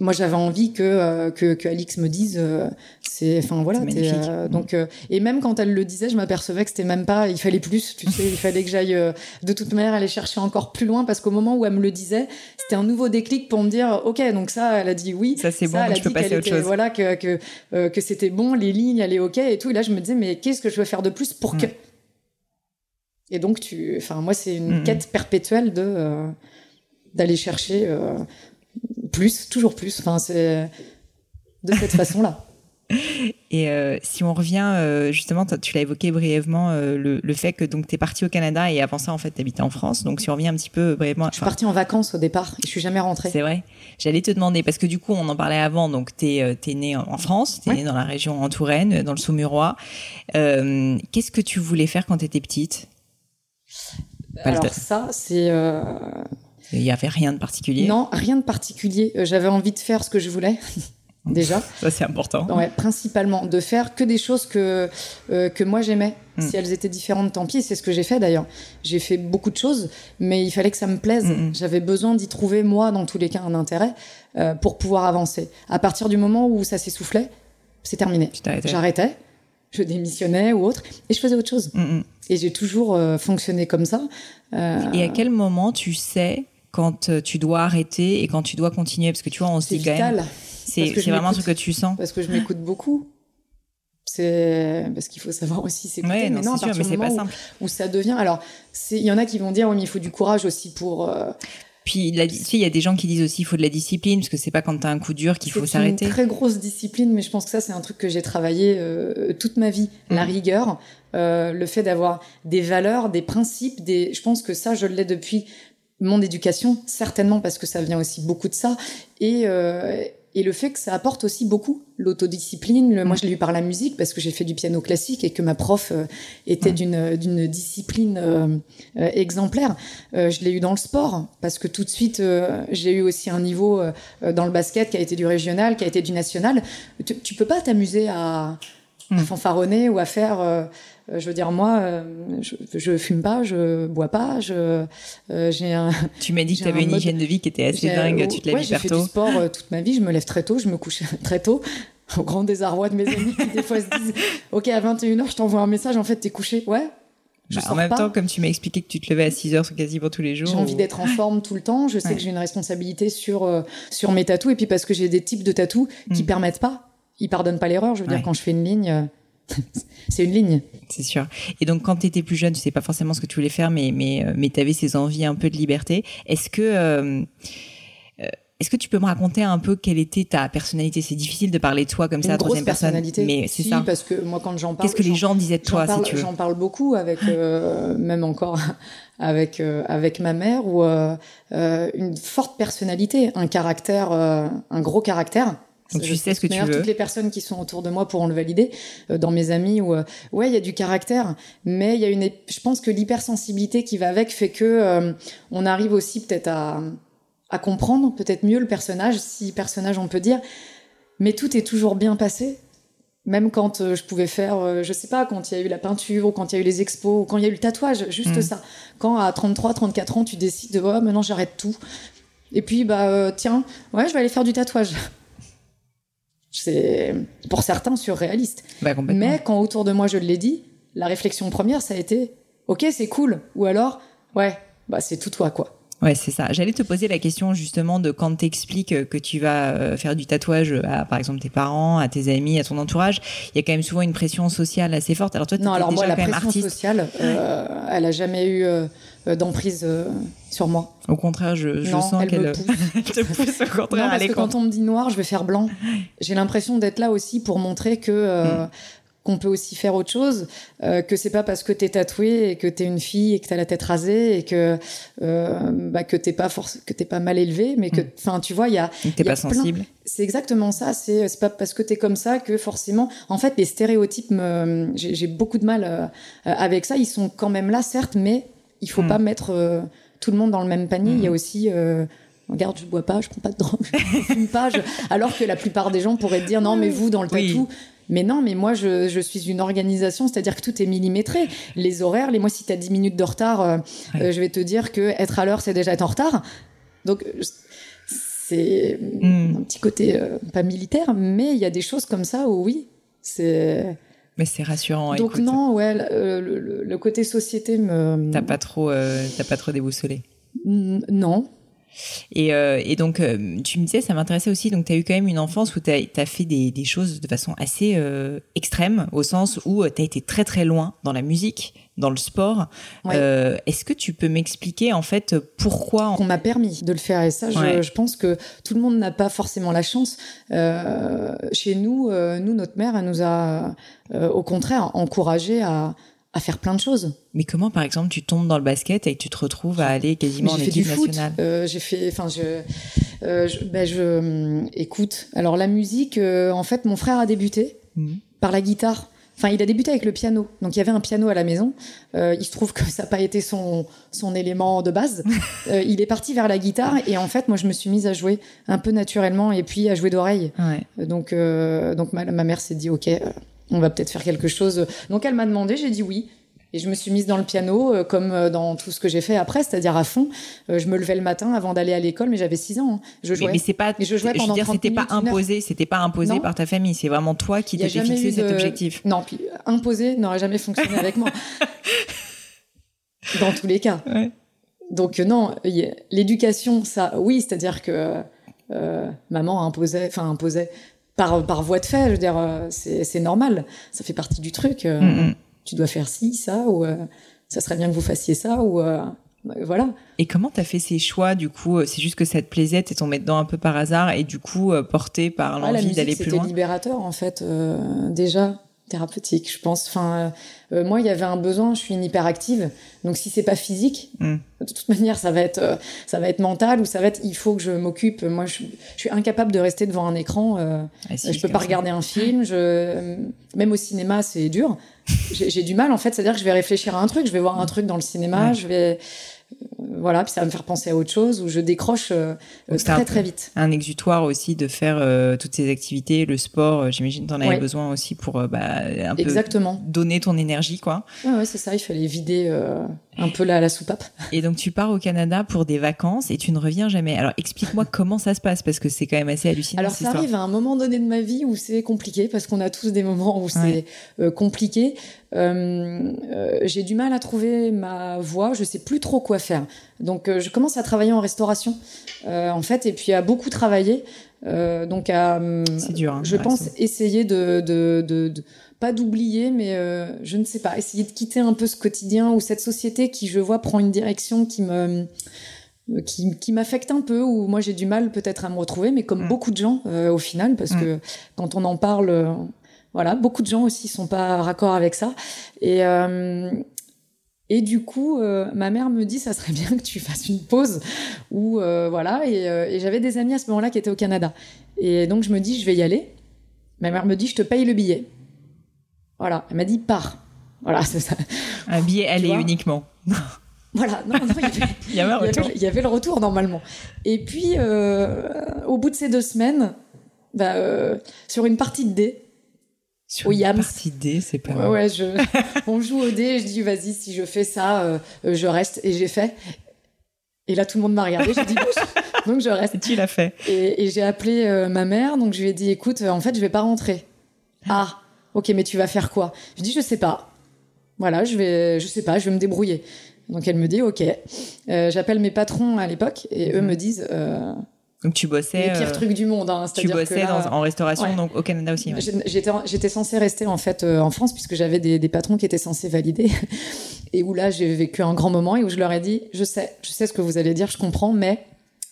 moi j'avais envie que, euh, que, que Alix me dise euh, c'est enfin voilà euh, donc et même quand elle le disait je m'apercevais que c'était même pas il fallait plus tu sais il fallait que j'aille de toute manière aller chercher encore plus loin parce qu'au moment où elle me le disait c'était un nouveau déclic pour me dire ok donc ça elle a dit oui. Ça c'est bon elle a je peux passer autre chose. voilà que que, que c'était bon les lignes allaient ok et tout. Et là je me disais mais qu'est-ce que je veux faire de plus pour que et donc tu enfin moi c'est une quête perpétuelle de d'aller chercher plus, toujours plus. Enfin, c'est de cette <laughs> façon-là. Et euh, si on revient, euh, justement, tu l'as évoqué brièvement, euh, le, fait que tu es parti au Canada et avant ça, en fait, tu habitais en France. Donc si on revient un petit peu brièvement. Je suis partie en vacances au départ et je suis jamais rentrée. C'est vrai. J'allais te demander, parce que du coup, on en parlait avant, donc tu es, es né en France, tu es né dans la région en Touraine, dans le Saumurois. Qu'est-ce que tu voulais faire quand tu étais petite? Alors ça, c'est il n'y avait rien de particulier Non, rien de particulier. Euh, j'avais envie de faire ce que je voulais. <laughs> Déjà. Ça, c'est important. Ouais, principalement. De faire que des choses que, euh, que moi j'aimais. Hmm. Si elles étaient différentes, tant pis. C'est ce que j'ai fait d'ailleurs. J'ai fait beaucoup de choses, mais il fallait que ça me plaise. Hmm, hmm. J'avais besoin d'y trouver, moi, dans tous les cas, un intérêt euh, pour pouvoir avancer. À partir du moment où ça s'essoufflait, c'est terminé. J'arrêtais, je démissionnais ou autre, et je faisais autre chose. Et j'ai toujours fonctionné comme ça. Et à quel moment tu sais quand euh, tu dois arrêter et quand tu dois continuer Parce que tu vois, on se dit quand même. C'est vraiment ce que tu sens. Parce que je m'écoute beaucoup. C'est parce qu'il faut savoir aussi s'écouter. Ouais, non, c'est sûr, mais c'est pas simple. Où, ça devient. Alors, il y en a qui vont dire, oui, mais il faut du courage aussi pour. Euh, puis la, tu sais, il y a des gens qui disent aussi il faut de la discipline parce que c'est pas quand t'as un coup dur qu'il faut s'arrêter. C'est une très grosse discipline, mais je pense que ça c'est un truc que j'ai travaillé euh, toute ma vie, la mm. rigueur, euh, le fait d'avoir des valeurs, des principes, des. Je pense que ça je l'ai depuis mon éducation, certainement parce que ça vient aussi beaucoup de ça, et, euh, et le fait que ça apporte aussi beaucoup l'autodiscipline. Le, moi, je l'ai eu par la musique parce que j'ai fait du piano classique et que ma prof euh, était d'une d'une discipline euh, euh exemplaire. Euh, je l'ai eu dans le sport parce que tout de suite, j'ai eu aussi un niveau dans le basket qui a été du régional, qui a été du national. Tu, tu peux pas t'amuser à, à, mm. fanfaronner ou à faire euh, je veux dire, moi, euh, je, je fume pas, je bois pas, je euh, j'ai un. <laughs> Tu m'as dit que tu avais une hygiène de vie qui était assez dingue. Tu te lèves ouais. J'ai fait du sport toute ma vie. Je me lève très tôt, je me couche <laughs> très tôt. Au grand désarroi de mes amis qui des fois se disent Ok, à 21h, je t'envoie un message, en fait, t'es couché. Ouais, bah, en même temps, comme tu m'as expliqué que tu te levais à 6 heures quasiment tous les jours. J'ai envie d'être en forme tout le temps. Je sais que j'ai une responsabilité sur, sur mes tatous. Et puis parce que j'ai des types de tatous qui mm. permettent pas, ils pardonnent pas l'erreur. Je veux dire, quand je fais une ligne, <laughs> c'est une ligne. C'est sûr. Et donc, quand tu étais plus jeune, tu sais pas forcément ce que tu voulais faire, mais, mais, euh, mais tu avais ces envies un peu de liberté. Est-ce que, euh, euh, est-ce que tu peux me raconter un peu quelle était ta personnalité? C'est difficile de parler de toi comme ça à troisième personne. Mais c'est ça. parce que moi, quand j'en parle. Qu'est-ce que les gens disaient de toi, si tu veux? J'en parle beaucoup avec, même encore <laughs> avec, avec ma mère, ou une forte personnalité, un caractère, un gros caractère donc tu sais ce que tu veux. Toutes les personnes qui sont autour de moi pourront le valider. Euh, dans mes amis, où euh, ouais, il y a du caractère, mais il y a une. Je pense que l'hypersensibilité qui va avec fait que euh, on arrive aussi peut-être à, à comprendre peut-être mieux le personnage, si personnage on peut dire. Mais tout est toujours bien passé. Même quand je pouvais faire, je sais pas, quand il y a eu la peinture, ou quand il y a eu les expos, ou quand il y a eu le tatouage, juste mm. ça. Quand à 33, 34 ans, tu décides de, oh, maintenant j'arrête tout. Et puis, bah, tiens, ouais, je vais aller faire du tatouage. C'est pour certains surréaliste. Bah, Mais quand autour de moi je l'ai dit, la réflexion première ça a été OK, c'est cool ou alors ouais, bah c'est tout toi quoi. Ouais, c'est ça. J'allais te poser la question justement de quand t'expliques que tu vas euh, faire du tatouage à, par exemple, tes parents, à tes amis, à ton entourage. Il y a quand même souvent une pression sociale assez forte. Alors toi, non, alors moi, la pression sociale, euh, elle a jamais eu euh, d'emprise sur moi. Au contraire, je, sens qu'elle <laughs> te pousse au contraire. Non, parce que quand on me dit noir, je vais faire blanc. J'ai l'impression d'être là aussi pour montrer que mm qu'on peut aussi faire autre chose, euh, que c'est pas parce que t'es tatoué et que t'es une fille et que t'as la tête rasée et que euh, bah, que t'es pas force, que t'es pas mal élevé, mais que, mm. enfin, tu vois, il y a, t'es pas sensible. C'est exactement ça. C'est c'est pas parce que t'es comme ça que forcément, en fait, les stéréotypes, j'ai beaucoup de mal euh, avec ça. Ils sont quand même là, certes, mais il faut mm. pas mettre euh, tout le monde dans le même panier. Il y a mm. aussi regarde, je bois pas, je prends pas de drogue, je <laughs> fume pas, alors que la plupart des gens pourraient te dire non, mais vous dans le tatou, mais non, mais moi, je, je suis une organisation, c'est-à-dire que tout est millimétré. Les horaires, les moi, si tu as 10 minutes de retard, euh, euh, je vais te dire que être à l'heure, c'est déjà être en retard. Donc, c'est hmm. un petit côté euh, pas militaire, mais il y a des choses comme ça où oui, c'est. Mais c'est rassurant. Donc non, ouais, le, le, côté société me. T'as pas trop, t'as pas trop déboussolé. Non, et, euh, et donc, euh, tu me disais, ça m'intéressait aussi, donc tu as eu quand même une enfance où tu as, fait des, des, choses de façon assez euh, extrême, au sens où tu as été très très loin dans la musique, dans le sport. Est-ce que tu peux m'expliquer en fait pourquoi On m'a permis de le faire et ça, je, je pense que tout le monde n'a pas forcément la chance. chez nous, nous, notre mère, elle nous a au contraire encouragé à à faire plein de choses. Mais comment, par exemple, tu tombes dans le basket et tu te retrouves à aller quasiment en équipe nationale? Euh, J'ai fait, enfin, je, euh, je, ben je euh, écoute. Alors la musique, euh, en fait, mon frère a débuté mhm. par la guitare. Enfin, il a débuté avec le piano. Donc, il y avait un piano à la maison. Euh, il se trouve que <laughs> ça n'a pas été son, son élément de base. <laughs> Il est parti vers la guitare. Et en fait, moi, je me suis mise à jouer un peu naturellement et puis à jouer d'oreille. Ouais. Donc, donc ma, ma mère s'est dit, OK, on va peut-être faire quelque chose. Donc elle m'a demandé, j'ai dit oui. Et je me suis mise dans le piano, euh, comme euh, dans tout ce que j'ai fait après, c'est-à-dire à fond. Euh, je me levais le matin avant d'aller à l'école, mais j'avais 6 ans. Hein. Je jouais. Mais, c'est pas. je jouais pendant je veux dire, c'était pas imposé, c'était pas imposé par ta famille. C'est vraiment toi qui t'avais fixé cet objectif. Non, puis imposé n'aurait jamais fonctionné avec moi. <laughs> Dans tous les cas. Ouais. Donc non, l'éducation, ça, oui, c'est-à-dire que maman imposait, enfin imposait par, par voie de fait, je veux dire, euh, c'est normal, ça fait partie du truc. Euh, mm, mm. Tu dois faire ci, ça, ou euh, ça serait bien que vous fassiez ça, ou voilà. Et comment t'as fait ces choix du coup C'est juste que ça te plaisait, t'es tombé dedans un peu par hasard et du coup porté par l'envie d'aller plus loin? C'était libérateur en fait déjà thérapeutique, je pense. Enfin, euh, moi, il y avait un besoin. Je suis une hyperactive, donc si c'est pas physique, mm. de toute manière, ça va être, euh, ça va être mental ou ça va être. Il faut que je m'occupe. Moi, je, je, suis incapable de rester devant un écran. Euh, ah, je peux pas regarder un film. Je, même au cinéma, c'est dur. J'ai du mal en fait. C'est-à-dire que je vais réfléchir à un truc. Je vais voir un truc dans le cinéma. Je vais voilà, puis ça va me faire penser à autre chose où je décroche euh, très très vite. Un exutoire aussi de faire euh, toutes ces activités, le sport. Euh, j'imagine t'en avais besoin aussi pour bah, un Exactement. peu donner ton énergie, quoi. Ouais, ouais c'est ça. Il fallait vider un peu la, la soupape. <laughs> Et donc tu pars au Canada pour des vacances et tu ne reviens jamais. Alors explique-moi <laughs> comment ça se passe parce que c'est quand même assez hallucinant. Alors ça arrive à un moment donné de ma vie où c'est compliqué parce qu'on a tous des moments où c'est compliqué. Euh, euh, j'ai du mal à trouver ma voie, je sais plus trop quoi faire. Donc euh, je commence à travailler en restauration en fait et puis à beaucoup travailler. donc à, dur, hein, je pense essayer de, de, de, de pas d'oublier, mais je ne sais pas, essayer de quitter un peu ce quotidien ou cette société qui, je vois, prend une direction qui me qui, qui m'affecte un peu, ou moi j'ai du mal peut-être à me retrouver, mais comme mm. beaucoup de gens au final, parce mm. que quand on en parle, voilà, beaucoup de gens aussi sont pas raccord avec ça. Et euh, et du coup, euh, ma mère me dit, ça serait bien que tu fasses une pause. Ou euh, voilà. Et, et j'avais des amis à ce moment-là qui étaient au Canada. Et donc je me dis, je vais y aller. Ma mère me dit, je te paye le billet. Voilà. Elle m'a dit, pars. Voilà, <laughs> c'est ça. Un billet aller uniquement. <laughs> Voilà, non, non, il y avait, <laughs> il y avait, il y avait le retour normalement. Et puis, au bout de ces deux semaines, bah, sur une partie de dé, sur une partie D, c'est pas ouais, ouais je... <laughs> on joue au dé, je dis vas-y si je fais ça, euh, euh, je reste et j'ai fait. Et là tout le monde m'a regardé, j'ai dit <laughs> donc je reste. Et tu l'as fait. Et, j'ai appelé euh, ma mère, donc je lui ai dit écoute, en fait je vais pas rentrer. Ah, ok, mais tu vas faire quoi? Je dis je sais pas. Voilà, je vais, je sais pas, je vais me débrouiller. Donc elle me dit ok. J'appelle mes patrons à l'époque et eux mhm. me disent donc tu bossais. Les pires trucs du monde. Hein, tu bossais en restauration, donc au Canada aussi. J'étais, j'étais censée rester en fait en France puisque j'avais des, des, patrons qui étaient censés valider <laughs> et où là j'ai vécu un grand moment et où je leur ai dit je sais, je sais ce que vous allez dire, je comprends, mais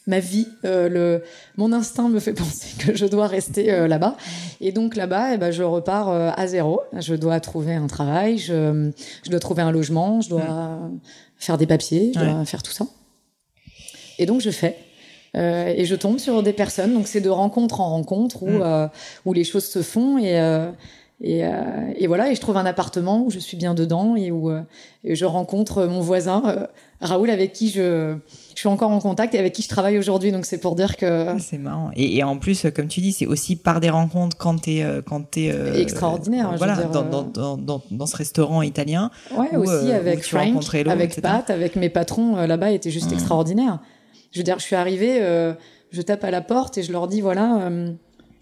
ma vie, euh, le, mon instinct me fait <laughs> penser que je dois rester euh, là-bas. Et donc là-bas, eh ben, je repars euh, à zéro. Je dois trouver un travail, je, je dois trouver un logement, je dois faire des papiers, je dois faire tout ça. Et donc je fais. Et je tombe sur des personnes. Donc c'est de rencontre en rencontre où, mm. où les choses se font et et, et, voilà, et je trouve un appartement où je suis bien dedans et où je rencontre mon voisin Raoul avec qui je, je suis encore en contact et avec qui je travaille aujourd'hui. Donc c'est pour dire que ah, c'est marrant. Et, en plus, comme tu dis, c'est aussi par des rencontres quand t'es euh, quand t'es euh, extraordinaire. voilà, dire, dans, dans, euh, dans, dans, ce restaurant italien. Ouais, aussi avec Frank, avec Pat, avec mes patrons là-bas, était juste mmh. extraordinaire. Je veux dire, je suis arrivée, je tape à la porte et je leur dis voilà,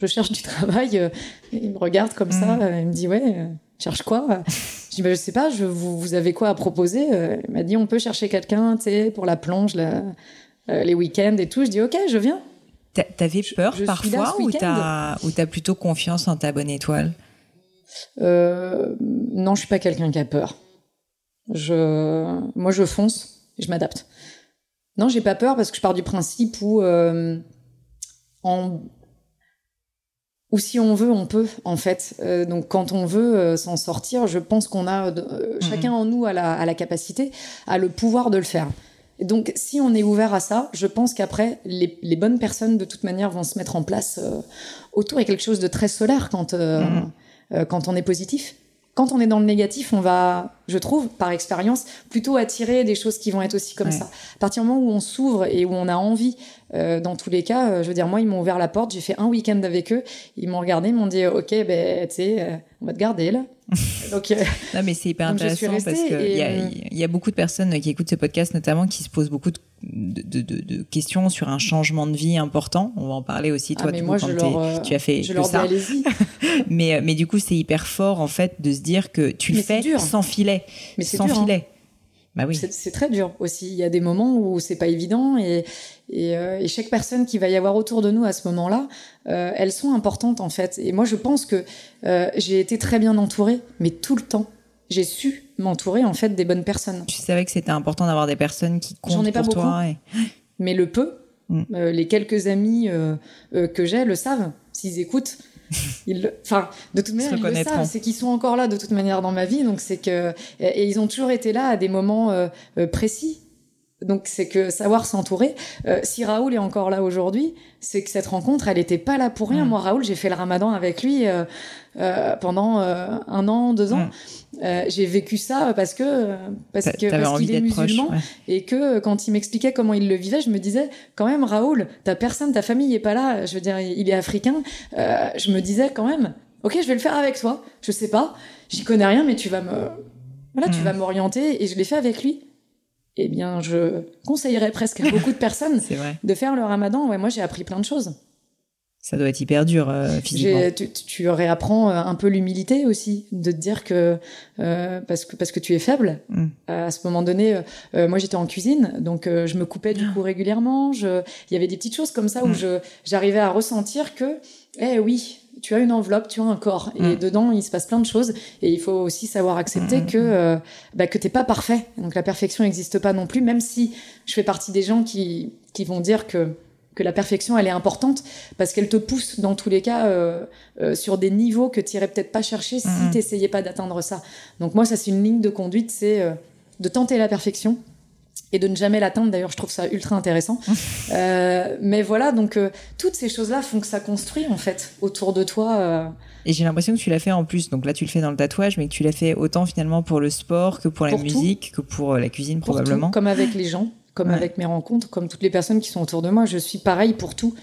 je cherche du travail. ils me regardent comme ça, mmh. ils me disent ouais, cherche quoi? Je dis, bah, je sais pas, je, vous, vous avez quoi à proposer? Euh, Il m'a dit, on peut chercher quelqu'un, tu sais, pour la plonge, euh, les week-ends et tout. Je dis, ok, je viens. T'avais peur parfois ou t'as ou t'as plutôt confiance en ta bonne étoile? Euh, Non, je suis pas quelqu'un qui a peur. Je, moi, je fonce et je m'adapte. Non, j'ai pas peur parce que je pars du principe où en ou si on veut, on peut en fait. Euh, donc quand on veut euh, s'en sortir, je pense qu'on a euh, mhm. chacun en nous a la, a la, capacité, a le pouvoir de le faire. Et donc si on est ouvert à ça, je pense qu'après les, les, bonnes personnes de toute manière vont se mettre en place autour. A quelque chose de très solaire quand mhm. quand on est positif. Quand on est dans le négatif, on va, je trouve, par expérience, plutôt attirer des choses qui vont être aussi comme ça. À partir du moment où on s'ouvre et où on a envie euh, dans tous les cas, euh, je veux dire, moi, ils m'ont ouvert la porte, j'ai fait un week-end avec eux, ils m'ont regardé, ils m'ont dit, ok, ben, tu sais, euh, on va te garder là. <laughs> donc, non, mais c'est hyper <laughs> intéressant parce qu'il y, a, y a beaucoup de personnes qui écoutent ce podcast, notamment, qui se posent beaucoup de, de, de, de, questions sur un changement de vie important. On va en parler aussi, toi, ah, mais moi, je leur, tu as fait je leur ça. Dis, <laughs> mais, mais du coup, c'est hyper fort, en fait, de se dire que tu le fais sans filet. Mais sans dur, hein. filet. Bah oui. C'est très dur aussi. Il y a des moments où c'est pas évident et, et, euh, et, chaque personne qui va y avoir autour de nous à ce moment-là, euh, elles sont importantes en fait. Et moi, je pense que euh, j'ai été très bien entourée, mais tout le temps, j'ai su m'entourer en fait des bonnes personnes. Tu savais que c'était important d'avoir des personnes qui comptent J'en ai pas pour beaucoup, toi. <gasps> Mais le peu, mm. euh, les quelques amis euh, que j'ai le savent. S'ils écoutent, <laughs> ils enfin, de toute manière, ils le savent. C'est qu'ils sont encore là de toute manière dans ma vie. Donc c'est que et ils ont toujours été là à des moments euh, euh, précis. Donc c'est que savoir s'entourer. Euh, si Raoul est encore là aujourd'hui, c'est que cette rencontre, elle n'était pas là pour rien. Mm. Moi, Raoul, j'ai fait le Ramadan avec lui pendant un an, deux ans. Mm. j'ai vécu ça parce que parce que parce qu'il est musulman et que quand il m'expliquait comment il le vivait, je me disais quand même Raoul, ta personne, ta famille est pas là. Je veux dire, il est africain. je me disais quand même, ok, je vais le faire avec toi. Je sais pas, j'y connais rien, mais tu vas me voilà, tu mm. vas m'orienter et je l'ai fait avec lui eh bien, je conseillerais presque à beaucoup de <laughs> personnes de faire le ramadan. Ouais, moi, j'ai appris plein de choses. Ça doit être hyper dur euh, physiquement. Tu, tu, réapprends euh, un peu l'humilité aussi, de te dire que euh, parce que parce que tu es faible. Mm. à ce moment donné, moi j'étais en cuisine, donc je me coupais du coup régulièrement. Il y avait des petites choses comme ça où mm. je j'arrivais à ressentir que, eh oui, tu as une enveloppe, tu as un corps, et mm. dedans il se passe plein de choses. Et il faut aussi savoir accepter mm. que euh, bah, que t'es pas parfait. Donc la perfection n'existe pas non plus, même si je fais partie des gens qui qui vont dire que que la perfection elle est importante parce qu'elle te pousse dans tous les cas euh, euh, sur des niveaux que tu irais peut-être pas chercher si mm. tu n'essayais pas d'atteindre ça. Donc moi ça c'est une ligne de conduite, c'est de tenter la perfection et de ne jamais l'atteindre. D'ailleurs, je trouve ça ultra intéressant. <laughs> euh, mais voilà, donc euh, toutes ces choses-là font que ça construit en fait autour de toi. Euh... Et j'ai l'impression que tu l'as fait en plus. Donc là, tu le fais dans le tatouage, mais que tu l'as fait autant finalement pour le sport que pour, la musique, que pour la cuisine pour probablement. Tout, comme avec les gens, comme avec mes rencontres, comme toutes les personnes qui sont autour de moi. Je suis pareil pour tout.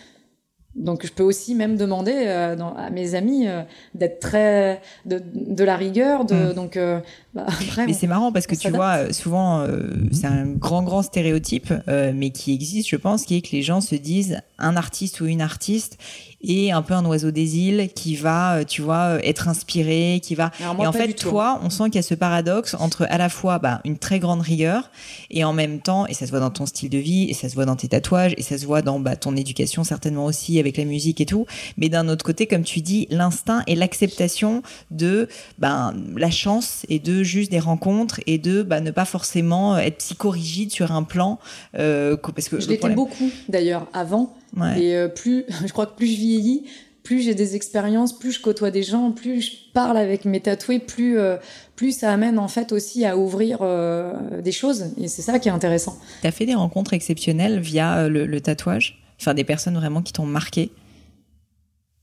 Donc je peux aussi même demander euh, à mes amis euh, d'être très de, de, la rigueur. De, mm. Donc euh, bah, <laughs> mais c'est marrant parce que tu vois souvent c'est un grand grand stéréotype mais qui existe je pense qui est que les gens se disent un artiste ou une artiste et un peu un oiseau des îles qui va, euh, tu vois, euh, être inspiré, qui va. et en fait, toi, on sent qu'il y a ce paradoxe entre à la fois bah, une très grande rigueur et en même temps, et ça se voit dans ton style de vie, et ça se voit dans tes tatouages, et ça se voit dans bah, ton éducation certainement aussi avec la musique et tout. Mais d'un autre côté, comme tu dis, l'instinct et l'acceptation de ben la chance et de juste des rencontres et de bah, ne pas forcément être psychorigide sur un plan. Euh, parce que je l'étais beaucoup d'ailleurs avant et euh, plus, <laughs> je crois que plus je vieillis, plus j'ai des expériences, plus je côtoie des gens, plus je parle avec mes tatoués, plus, euh, plus ça amène en fait aussi à ouvrir euh, des choses. Et c'est ça qui est intéressant. Tu as fait des rencontres exceptionnelles via le, tatouage? Enfin, des personnes vraiment qui t'ont marqué?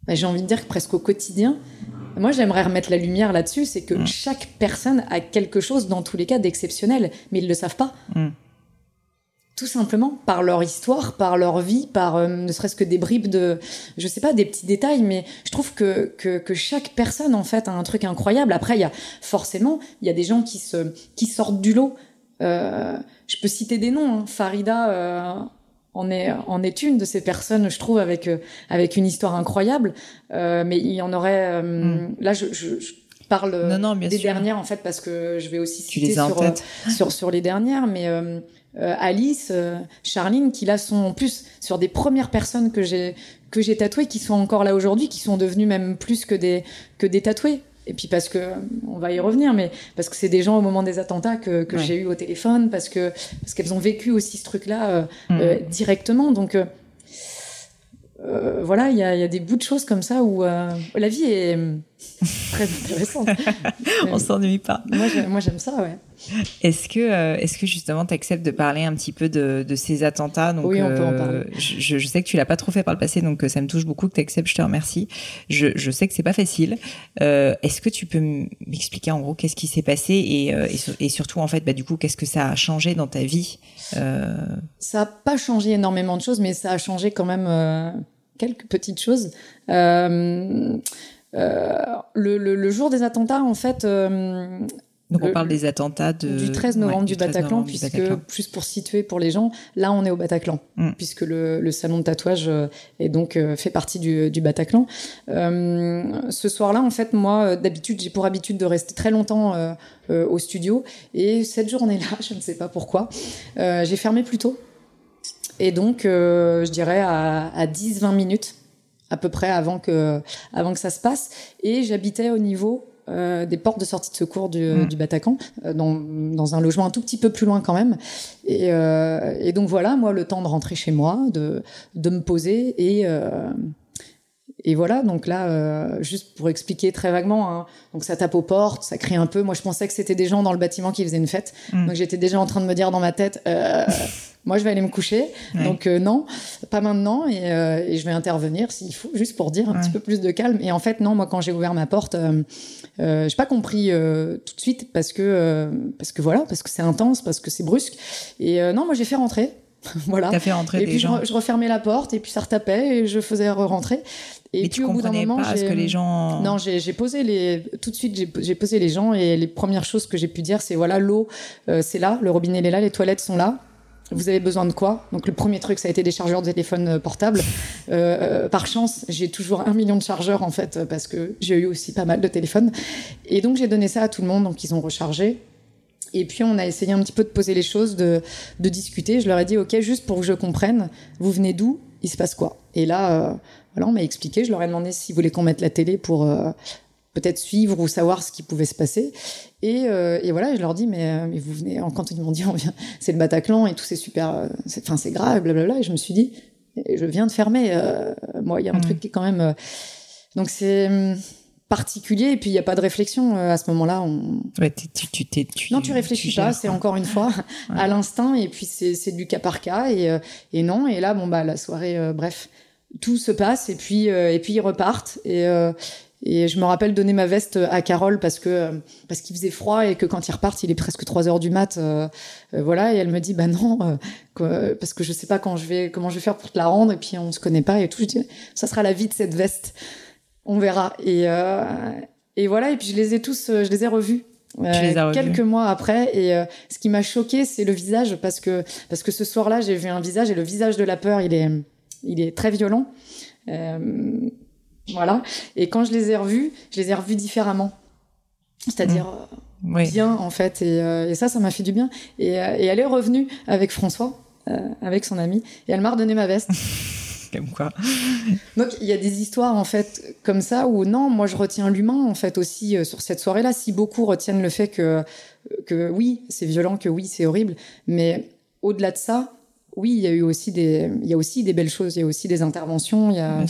Bah, J'ai envie de dire que presque au quotidien. Moi, j'aimerais remettre la lumière là-dessus, c'est que chaque personne a quelque chose, dans tous les cas, d'exceptionnel, mais ils ne le savent pas. Mm tout simplement par leur histoire, par leur vie, par euh, ne serait-ce que des bribes de, je sais pas, des petits détails, mais je trouve que, que, que chaque personne en fait a un truc incroyable. Après, il y a forcément, il y a des gens qui se qui sortent du lot. Euh, je peux citer des noms. Hein. Farida euh, en est en est une de ces personnes, je trouve, avec euh, avec une histoire incroyable. Euh, mais il y en aurait. Mm. Là, je, je, je parle des dernières en fait parce que je vais aussi citer sur, sur, sur les dernières, mais euh, Alice, euh, Charline, qui là sont en plus sur des premières personnes que j'ai que j'ai tatouées, qui sont encore là aujourd'hui, qui sont devenues même plus que des que des tatoués. Et puis parce que on va y revenir, mais parce que c'est des gens au moment des attentats que, que j'ai eu au téléphone, parce que parce qu'elles ont vécu aussi ce truc-là euh, mmh. directement. Donc voilà, il y a, y a, des bouts de choses comme ça où la vie est <laughs> très intéressante. <laughs> on s'ennuie pas. Moi, j'aime ça, ouais. Est-ce que, euh, est-ce que justement, tu acceptes de parler un petit peu de, de ces attentats? Donc, Oui, on peut en euh, parler. Je, je, sais que tu l'as pas trop fait par le passé, donc euh, ça me touche beaucoup que tu acceptes. Je te remercie. Je, je sais que c'est pas facile. Euh, est-ce que tu peux m'expliquer en gros qu'est-ce qui s'est passé et, et, et, surtout en fait, bah, du coup, qu'est-ce que ça a changé dans ta vie Ça a pas changé énormément de choses, mais ça a changé quand même quelques petites choses. Euh, euh, le, le, le, jour des attentats, en fait, donc on parle des attentats de... du 13 novembre du, Bataclan, puisque plus pour situer pour les gens, là on est au Bataclan, mm. puisque le, le, salon de tatouage euh, est donc euh, fait partie du, du Bataclan. Euh, ce soir-là, en fait, moi d'habitude j'ai pour habitude de rester très longtemps euh, au studio, et cette journée-là, <laughs> je ne sais pas pourquoi, j'ai fermé plus tôt. Et donc, je dirais à, à 10-20 minutes à peu près avant que avant que ça se passe, et j'habitais au niveau euh, des portes de sortie de secours du, mm. du Bataclan, euh, dans, dans, un logement un tout petit peu plus loin quand même. Et, euh, et, donc voilà, moi, le temps de rentrer chez moi, de, de me poser et euh, et voilà, donc là, euh, juste pour expliquer très vaguement, hein, donc ça tape aux portes, ça crie un peu. Moi, je pensais que c'était des gens dans le bâtiment qui faisaient une fête. Mm. Donc j'étais déjà en train de me dire dans ma tête, euh, <laughs> moi, je vais aller me coucher. Donc euh, non, pas maintenant, et, euh, et, je vais intervenir s'il faut, juste pour dire un petit peu plus de calme. Et en fait, non, moi, quand j'ai ouvert ma porte, euh, euh j'ai pas compris tout de suite parce que parce que voilà, parce que c'est intense, parce que c'est brusque. Et non, moi, j'ai fait rentrer. <laughs> voilà. T'as fait rentrer et puis gens. Je, je, refermais la porte et puis ça retapait et je faisais rentrer. Et puis tu au bout d'un moment, pas ce que les gens. Non, j'ai posé les tout de suite, j'ai posé les gens et les premières choses que j'ai pu dire, c'est voilà, l'eau, euh, c'est là, le robinet est là, les toilettes sont là. Vous avez besoin de quoi Donc le premier truc, ça a été des chargeurs de téléphone euh, portable. Euh, euh, par chance, j'ai toujours un million de chargeurs en fait parce que j'ai eu aussi pas mal de téléphones. Et donc j'ai donné ça à tout le monde, donc ils ont rechargé. Et puis on a essayé un petit peu de poser les choses, de, de discuter. Je leur ai dit ok, juste pour que je comprenne, vous venez d'où? Il se passe quoi? Et là, euh, voilà, on m'a expliqué. Je leur ai demandé s'ils voulaient qu'on mette la télé pour euh, peut-être suivre ou savoir ce qui pouvait se passer. Et, euh, et voilà, je leur dis mais, euh, mais vous venez quand ils m'ont dit <laughs> on vient, c'est le Bataclan et tout, c'est super, euh, enfin c'est grave, blablabla. Et je me suis dit, je viens de fermer. Euh, moi, il y a un mmh. truc qui est quand même. donc c'est particulier et puis il n'y a pas de réflexion à ce moment-là. On... Ouais, tu, tu, tu, tu, non, tu réfléchis pas. C'est encore une fois <laughs> ouais. à l'instinct et puis c'est du cas par cas et, et non. Et là, bon bah la soirée, bref tout se passe et puis euh, et puis ils repartent et euh, et je me rappelle donner ma veste à Carole parce que parce qu'il faisait froid et que quand ils repartent, il est presque 3 heures du mat. Euh, euh, voilà, et elle me dit bah non, euh, parce que je sais pas quand je vais comment je vais faire pour te la rendre et puis on se connaît pas et tout. Je dis ça sera la vie de cette veste, on verra. Et et voilà, et puis je les ai tous, je les ai revus. Euh, quelques mois après et euh, ce qui m'a choqué c'est le visage parce que parce que ce soir-là j'ai vu un visage et le visage de la peur il est il est très violent. Voilà. Et quand je les ai revus, je les ai revus différemment. C'est-à-dire mmh. bien en fait. Et, ça, ça m'a fait du bien. Et, et, elle est revenue avec François, avec son ami, et elle m'a redonné ma veste. <laughs> quoi. Donc il y a des histoires en fait comme ça où non, moi je retiens l'humain en fait aussi euh, sur cette soirée-là. Si beaucoup retiennent le fait que que oui c'est violent, que oui c'est horrible, mais au-delà de ça, oui, il y a eu aussi des, il y a aussi des belles choses, il y a aussi des interventions, il y a.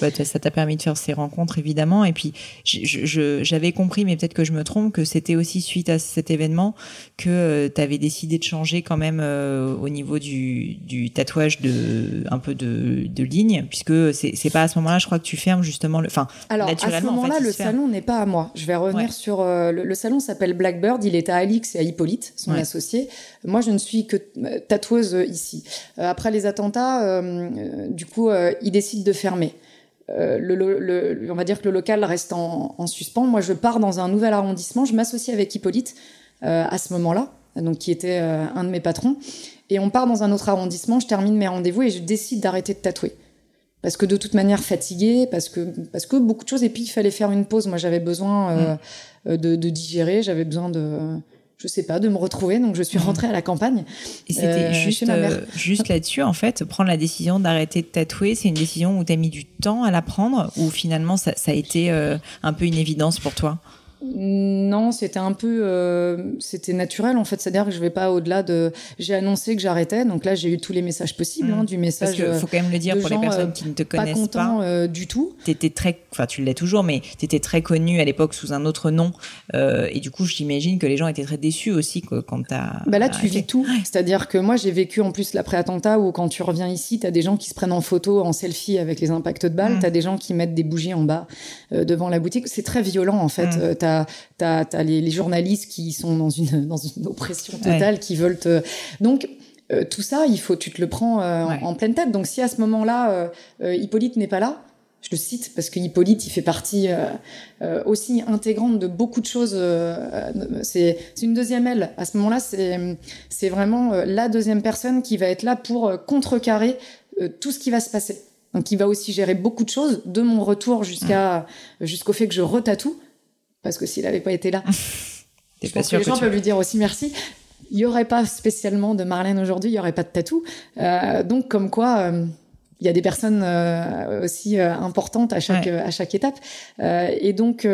Bah, ça t'a permis de faire ces rencontres évidemment, et puis j'avais compris, mais peut-être que je me trompe, que c'était aussi suite à cet événement que euh, tu avais décidé de changer quand même euh, au niveau du, du, tatouage de un peu de, de ligne, puisque c'est pas à ce moment-là, je crois que tu fermes justement le, enfin Alors à ce moment-là, le salon n'est pas à moi. Je vais revenir sur euh, le, salon s'appelle Blackbird, il est à Alix et à Hippolyte, son associé. Moi, je ne suis que tatoueuse ici. Euh, après les attentats, euh, euh, du coup, ils décident de fermer. Le, on va dire que le local reste en, suspens. Moi, je pars dans un nouvel arrondissement. Je m'associe avec Hippolyte à ce moment-là, donc qui était un de mes patrons. Et on part dans un autre arrondissement. Je termine mes rendez-vous et je décide d'arrêter de tatouer parce que de toute manière fatiguée, parce que parce que beaucoup de choses. Et puis il fallait faire une pause. Moi, j'avais besoin mmh. de, de, digérer. J'avais besoin de je sais pas, de me retrouver. Donc, je suis mhm. rentrée à la campagne. Et c'était euh, juste, euh, juste là-dessus, en fait, prendre la décision d'arrêter de tatouer, c'est une décision où tu as mis du temps à la prendre ou finalement ça, ça a été euh, un peu une évidence pour toi? Non, c'était un peu, euh, c'était naturel en fait. C'est-à-dire que je vais pas au-delà de. J'ai annoncé que j'arrêtais, donc là j'ai eu tous les messages possibles, hein, mm. du message. Parce qu'il faut quand même le dire pour les personnes euh, qui ne te connaissent pas. Pas content euh, du tout. T'étais très, enfin tu l'es toujours, mais t'étais très connue à l'époque sous un autre nom, et du coup j'imagine que les gens étaient très déçus aussi quand t'as. Bah là tu vis tout. C'est-à-dire que moi j'ai vécu en plus l'après-attentat où quand tu reviens ici, t'as des gens qui se prennent en photo, en selfie avec les impacts de balles, mm. t'as des gens qui mettent des bougies en bas devant la boutique. C'est très violent en fait. Mm t'as as, les, journalistes qui sont dans une <laughs> dans une oppression totale, qui veulent te donc euh, tout ça, il faut, tu te le prends euh, en, pleine tête. Donc si à ce moment-là, euh, Hippolyte n'est pas là, je le cite parce que Hippolyte, il fait partie aussi intégrante de beaucoup de choses. c'est une deuxième aile. À ce moment-là, c'est vraiment la deuxième personne qui va être là pour contrecarrer tout ce qui va se passer. Donc il va aussi gérer beaucoup de choses, de mon retour jusqu'à jusqu'au fait que je retatoue parce que s'il n'avait pas été là, <laughs> je pense que les gens peuvent lui dire aussi merci. Il n'y aurait pas spécialement de Marlène aujourd'hui, il n'y aurait pas de tatou. Euh, donc, comme quoi, euh, il y a des personnes euh, aussi importantes à chaque, à chaque étape. et donc,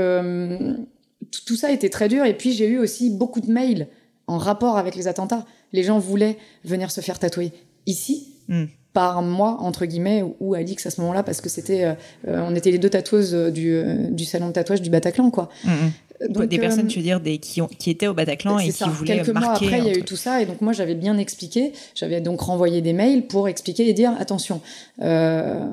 tout ça était très dur. Et puis, j'ai eu aussi beaucoup de mails en rapport avec les attentats. Les gens voulaient venir se faire tatouer ici. Hmm par moi entre guillemets ou Alix à ce moment-là parce que c'était euh, on était les deux tatoueuses du, du salon de tatouage du Bataclan quoi. Mm, mm. Donc, des personnes, euh, tu veux dire, des, qui, ont, qui étaient au Bataclan et qui voulaient Quelques mois après, il y a eu tout ça. Et donc, moi, j'avais bien expliqué. J'avais donc renvoyé des mails pour expliquer et dire, attention, euh,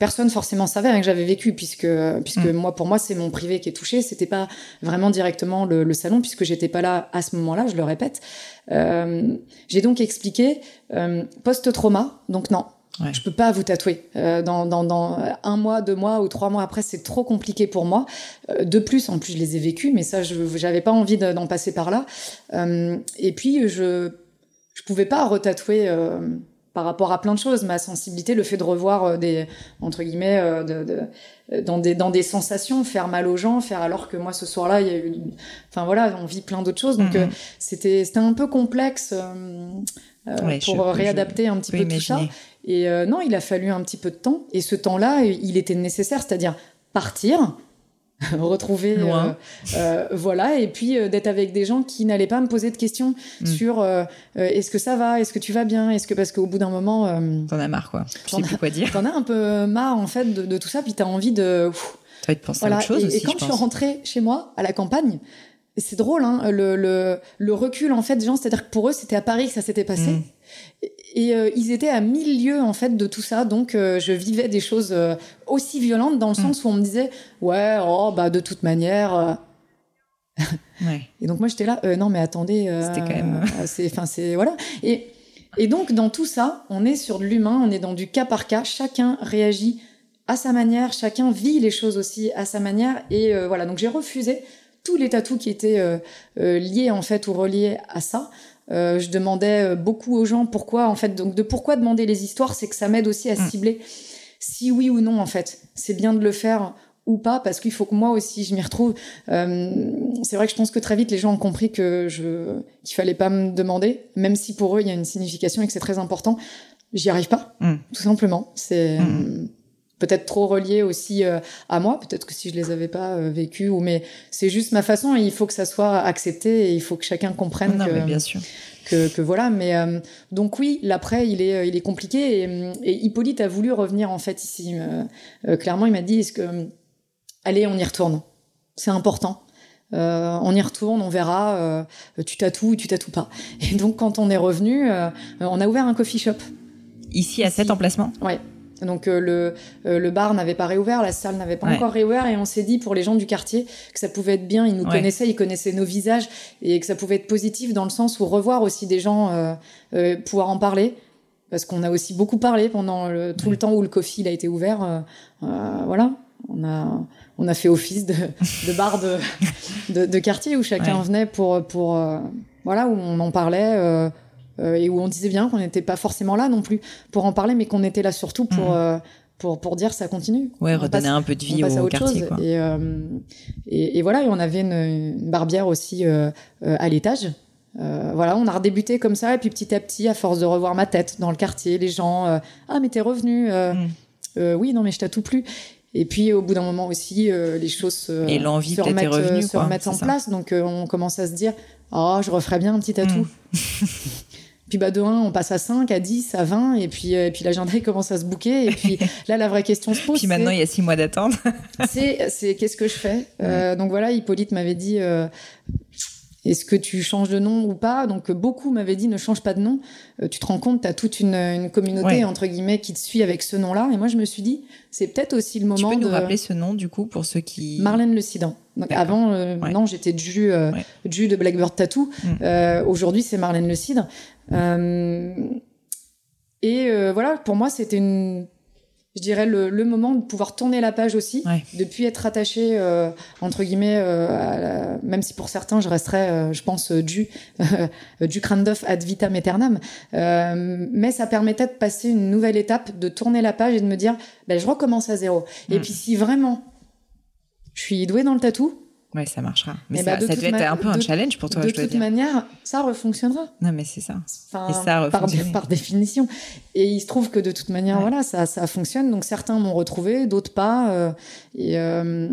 personne forcément savait rien que j'avais vécu puisque puisque mm. moi pour moi c'est mon privé qui est touché c'était pas vraiment directement le, le salon puisque j'étais pas là à ce moment-là je le répète euh, j'ai donc expliqué euh, post-trauma, donc non, Ouais. Je peux pas vous tatouer. Euh, dans, dans, dans, un mois, deux mois ou trois mois après, c'est trop compliqué pour moi. Euh, de plus, en plus, je les ai vécus, mais ça, je j'avais pas envie d'en passer par là. Euh, et puis, je je pouvais pas retatouer euh, par rapport à plein de choses. Ma sensibilité, le fait de revoir euh, des entre guillemets de, de, dans des dans des sensations, faire mal aux gens, faire alors que moi ce soir-là, il y a eu, enfin voilà, on vit plein d'autres choses. Donc mm-hmm. c'était c'était un peu complexe. Euh, pour réadapter un petit peu tout ça. Et euh, non, il a fallu un petit peu de temps. Et ce temps-là, il était nécessaire, c'est-à-dire partir, <laughs> retrouver euh, voilà et puis d'être avec des gens qui n'allaient pas me poser de questions hmm. sur est-ce que ça va est-ce que tu vas bien est-ce que parce qu'au bout d'un moment t'en as marre quoi. Je sais plus quoi dire. <laughs> t'en as un peu marre en fait de, tout ça puis t'as envie de t'as envie de penser à autre chose et, aussi, et quand je, suis rentrée chez moi à la campagne c'est drôle, hein, le, le, le, recul en fait des gens, c'est-à-dire que pour eux c'était à Paris que ça s'était passé, mm. Et, euh, ils étaient à mille lieues en fait de tout ça, donc euh, je vivais des choses euh, aussi violentes dans le mm. sens où on me disait ouais oh bah de toute manière. <laughs> ouais. Et donc moi j'étais là non mais attendez, c'était quand même, c'est enfin c'est voilà et et donc dans tout ça on est sur de l'humain, on est dans du cas par cas, chacun réagit à sa manière, chacun vit les choses aussi à sa manière et voilà donc j'ai refusé tous les tatous qui étaient liés en fait ou reliés à ça. Je demandais beaucoup aux gens pourquoi en fait donc de pourquoi demander les histoires, c'est que ça m'aide aussi à mm. cibler si oui ou non en fait. C'est bien de le faire ou pas parce qu'il faut que moi aussi je m'y retrouve. Euh, c'est vrai que je pense que très vite les gens ont compris que je qu'il fallait pas me demander, même si pour eux il y a une signification et que c'est très important. J'y arrive pas, mm. tout simplement. C'est mm. Peut-être trop relié aussi euh, à moi. Peut-être que si je les avais pas euh, vécus ou mais c'est juste ma façon et il faut que ça soit accepté et il faut que chacun comprenne non, que, mais bien sûr. Que, que, voilà mais donc oui l'après il est il est compliqué et, et, Hippolyte a voulu revenir en fait ici clairement il m'a dit est-ce que allez, on y retourne. C'est important. Euh, on y retourne, on verra. Euh, tu tatoues ou tu tatoues pas. Et donc, quand on est revenu, euh, on a ouvert un coffee shop. Ici, à cet emplacement? Ouais. Donc le, le bar n'avait pas réouvert, la salle n'avait pas encore réouvert et on s'est dit pour les gens du quartier que ça pouvait être bien, ils nous connaissaient, ils connaissaient nos visages et que ça pouvait être positif dans le sens où revoir aussi des gens, pouvoir en parler parce qu'on a aussi beaucoup parlé pendant tout le temps où le coffee il a été ouvert. voilà, on a on a fait office de, de bar de, de, quartier où chacun venait pour, pour euh, voilà, où on en parlait euh, euh, et où on disait bien qu'on n'était pas forcément là non plus pour en parler, mais qu'on était là surtout pour, mhm. pour, pour dire ça continue. Ouais, redonner un peu de vie au quartier. Quoi. Et, et, et, voilà, et on avait une, barbière aussi à l'étage. voilà, on a redébuté comme ça, et puis petit à petit, à force de revoir ma tête dans le quartier, les gens, ah mais t'es revenu, mhm. oui non mais je tatoue plus. Et puis au bout d'un moment aussi, euh, les choses euh, se, remettent, revenu, se remettent en place. Donc euh, on commence à se dire, oh, je referais bien un petit tatou. Mm. <laughs> <laughs> puis bah de 1, on passe à 5, à 10, à 20, et puis, et puis l'agenda commence à se bouquer. Et puis <laughs> là, la vraie question se pose. puis maintenant, il y a 6 mois d'attente. <laughs> c'est qu'est-ce que je fais Donc voilà, Hippolyte m'avait dit est-ce que tu changes de nom ou pas? Donc beaucoup m'avaient dit ne change pas de nom. Euh, tu te rends compte, tu as toute une, communauté entre guillemets qui te suit avec ce nom-là. Et moi je me suis dit, c'est peut-être aussi le moment tu peux de nous rappeler ce nom du coup pour ceux qui Marlène Le Cidre. Donc avant, euh, non, j'étais Ju, euh, de Blackbird Tattoo. Mm. Aujourd'hui, c'est Marlène Le Cidre. Et voilà, pour moi, c'était une je dirais, le, moment de pouvoir tourner la page aussi, depuis être attaché, euh, entre guillemets, euh, même si pour certains, je resterais, euh, je pense, du, du d'œuf ad vitam aeternam. mais ça permettait de passer une nouvelle étape, de tourner la page et de me dire, ben, je recommence à zéro. Et mm. puis si vraiment je suis douée dans le tatou, Ouais, ça marchera. Mais eh ça, ça doit être un peu un challenge pour toi, de je toute manière, ça refonctionnera. Non, mais c'est ça. et ça par, par, définition. Et il se trouve que de toute manière, voilà, ça, ça fonctionne. Donc certains m'ont retrouvé, d'autres pas. Euh, et, euh,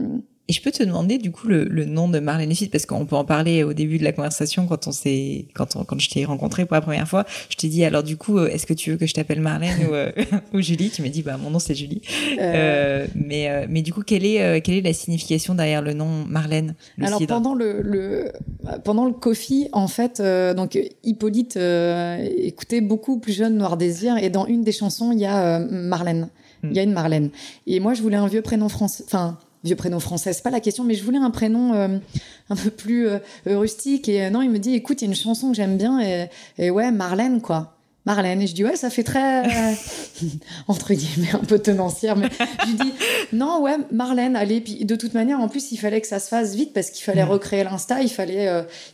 et je peux te demander du coup le, le nom de Marlène Lucie parce qu'on peut en parler au début de la conversation quand on s'est quand on, quand je t'ai rencontré pour la première fois. Je t'ai dit alors du coup est-ce que tu veux que je t'appelle Marlène ou, euh, <laughs> ou Julie? Tu m'as dit bah mon nom c'est Julie. Euh... euh mais euh, mais du coup quelle est quelle est la signification derrière le nom Marlène Alors pendant le, le pendant le coffee en fait donc Hippolyte écoutait beaucoup plus jeune Noir Désir et dans une des chansons il y a Marlène. Il y a une Marlène. Et moi je voulais un vieux prénom français enfin vieux prénom français, c'est pas la question, mais je voulais un prénom euh, un peu plus euh, rustique. Et euh, non, il me dit, écoute, il y a une chanson que j'aime bien, et, et, ouais, Marlène, quoi. Marlène. Et je dis, ouais, ça fait très, <laughs> entre guillemets, un peu tenancière, mais je dis, non, ouais, Marlène, allez. Puis de toute manière, en plus, il fallait que ça se fasse vite parce qu'il fallait recréer l'Insta, il fallait,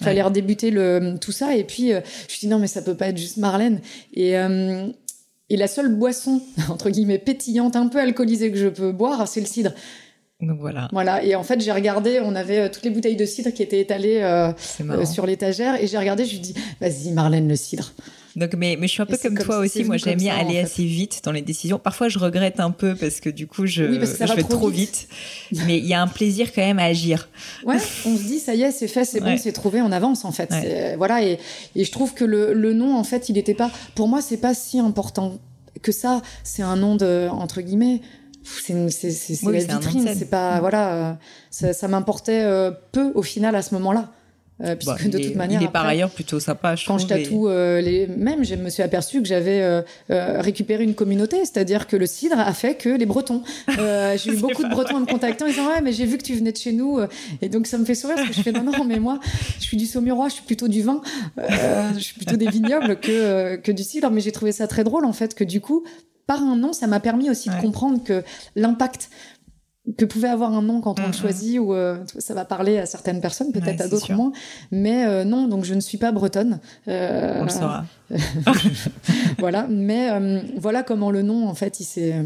il fallait redébuter le, tout ça. Et puis, je dis, non, mais ça peut pas être juste Marlène. Et, et la seule boisson, <laughs> entre guillemets, pétillante, un peu alcoolisée que je peux boire, c'est le cidre. Donc voilà. Voilà. Et en fait, j'ai regardé, on avait euh, toutes les bouteilles de cidre qui étaient étalées euh, euh, sur l'étagère, et j'ai regardé, je lui dis, vas-y, Marlène, le cidre. Donc, mais, mais je suis un peu comme, toi aussi. Moi, j'aime bien aller assez vite dans les décisions. Parfois, je regrette un peu parce que du coup, je, je vais trop vite. mais il y a un plaisir quand même à agir. Ouais, on se dit, ça y est, c'est fait, c'est bon, c'est trouvé, on avance en fait. Voilà, et, et je trouve que le, le nom, en fait, il n'était pas. Pour moi, c'est pas si important que ça. C'est un nom de entre guillemets c'est la vitrine, c'est pas mm. voilà, euh, ça, ça m'importait euh, peu au final à ce moment-là. Euh, puisque bah, de toute manière, il est par ailleurs plutôt sympa. Je quand je tatoue les, même, je me suis aperçu que j'avais récupéré une communauté, c'est-à-dire que le cidre a fait que les Bretons. <laughs> j'ai eu beaucoup de Bretons en me contactant, ils disant ouais, mais j'ai vu que tu venais de chez nous, et donc ça me fait sourire parce que je fais non non, mais moi, je suis du Saumurois, je suis plutôt du vin, je suis plutôt des vignobles que que du cidre, mais j'ai trouvé ça très drôle en fait que du coup par un nom, ça m'a permis aussi de comprendre que l'impact que pouvait avoir un nom quand on le choisit ou ça va parler à certaines personnes, peut-être à d'autres moins. Mais non, donc je ne suis pas bretonne. on le saura. <laughs> voilà, mais voilà comment le nom en fait il s'est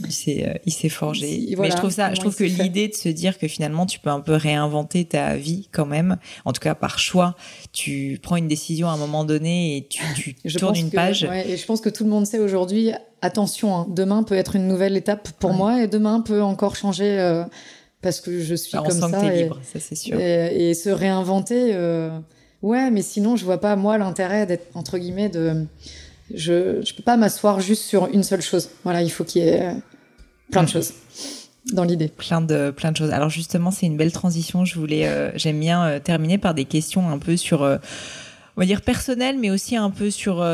il s'est euh, il s'est forgé. Mais je trouve ça je trouve que l'idée de se dire que finalement tu peux un peu réinventer ta vie quand même en tout cas par choix tu prends une décision à un moment donné et tu, tu <laughs> tournes une page. et je pense que tout le monde sait aujourd'hui attention hein, demain peut être une nouvelle étape pour moi et demain peut encore changer euh, parce que je suis bah, comme ça, et, libre, ça c'est sûr. et, se réinventer euh, ouais mais sinon je vois pas moi l'intérêt d'être entre guillemets de je je peux pas m'asseoir juste sur une seule chose voilà il faut qu'il y ait plein de choses dans l'idée. Plein de plein de choses. Alors justement, c'est une belle transition. Je voulais, euh, j'aime bien euh, terminer par des questions un peu sur, euh, on va dire personnelles, mais aussi un peu sur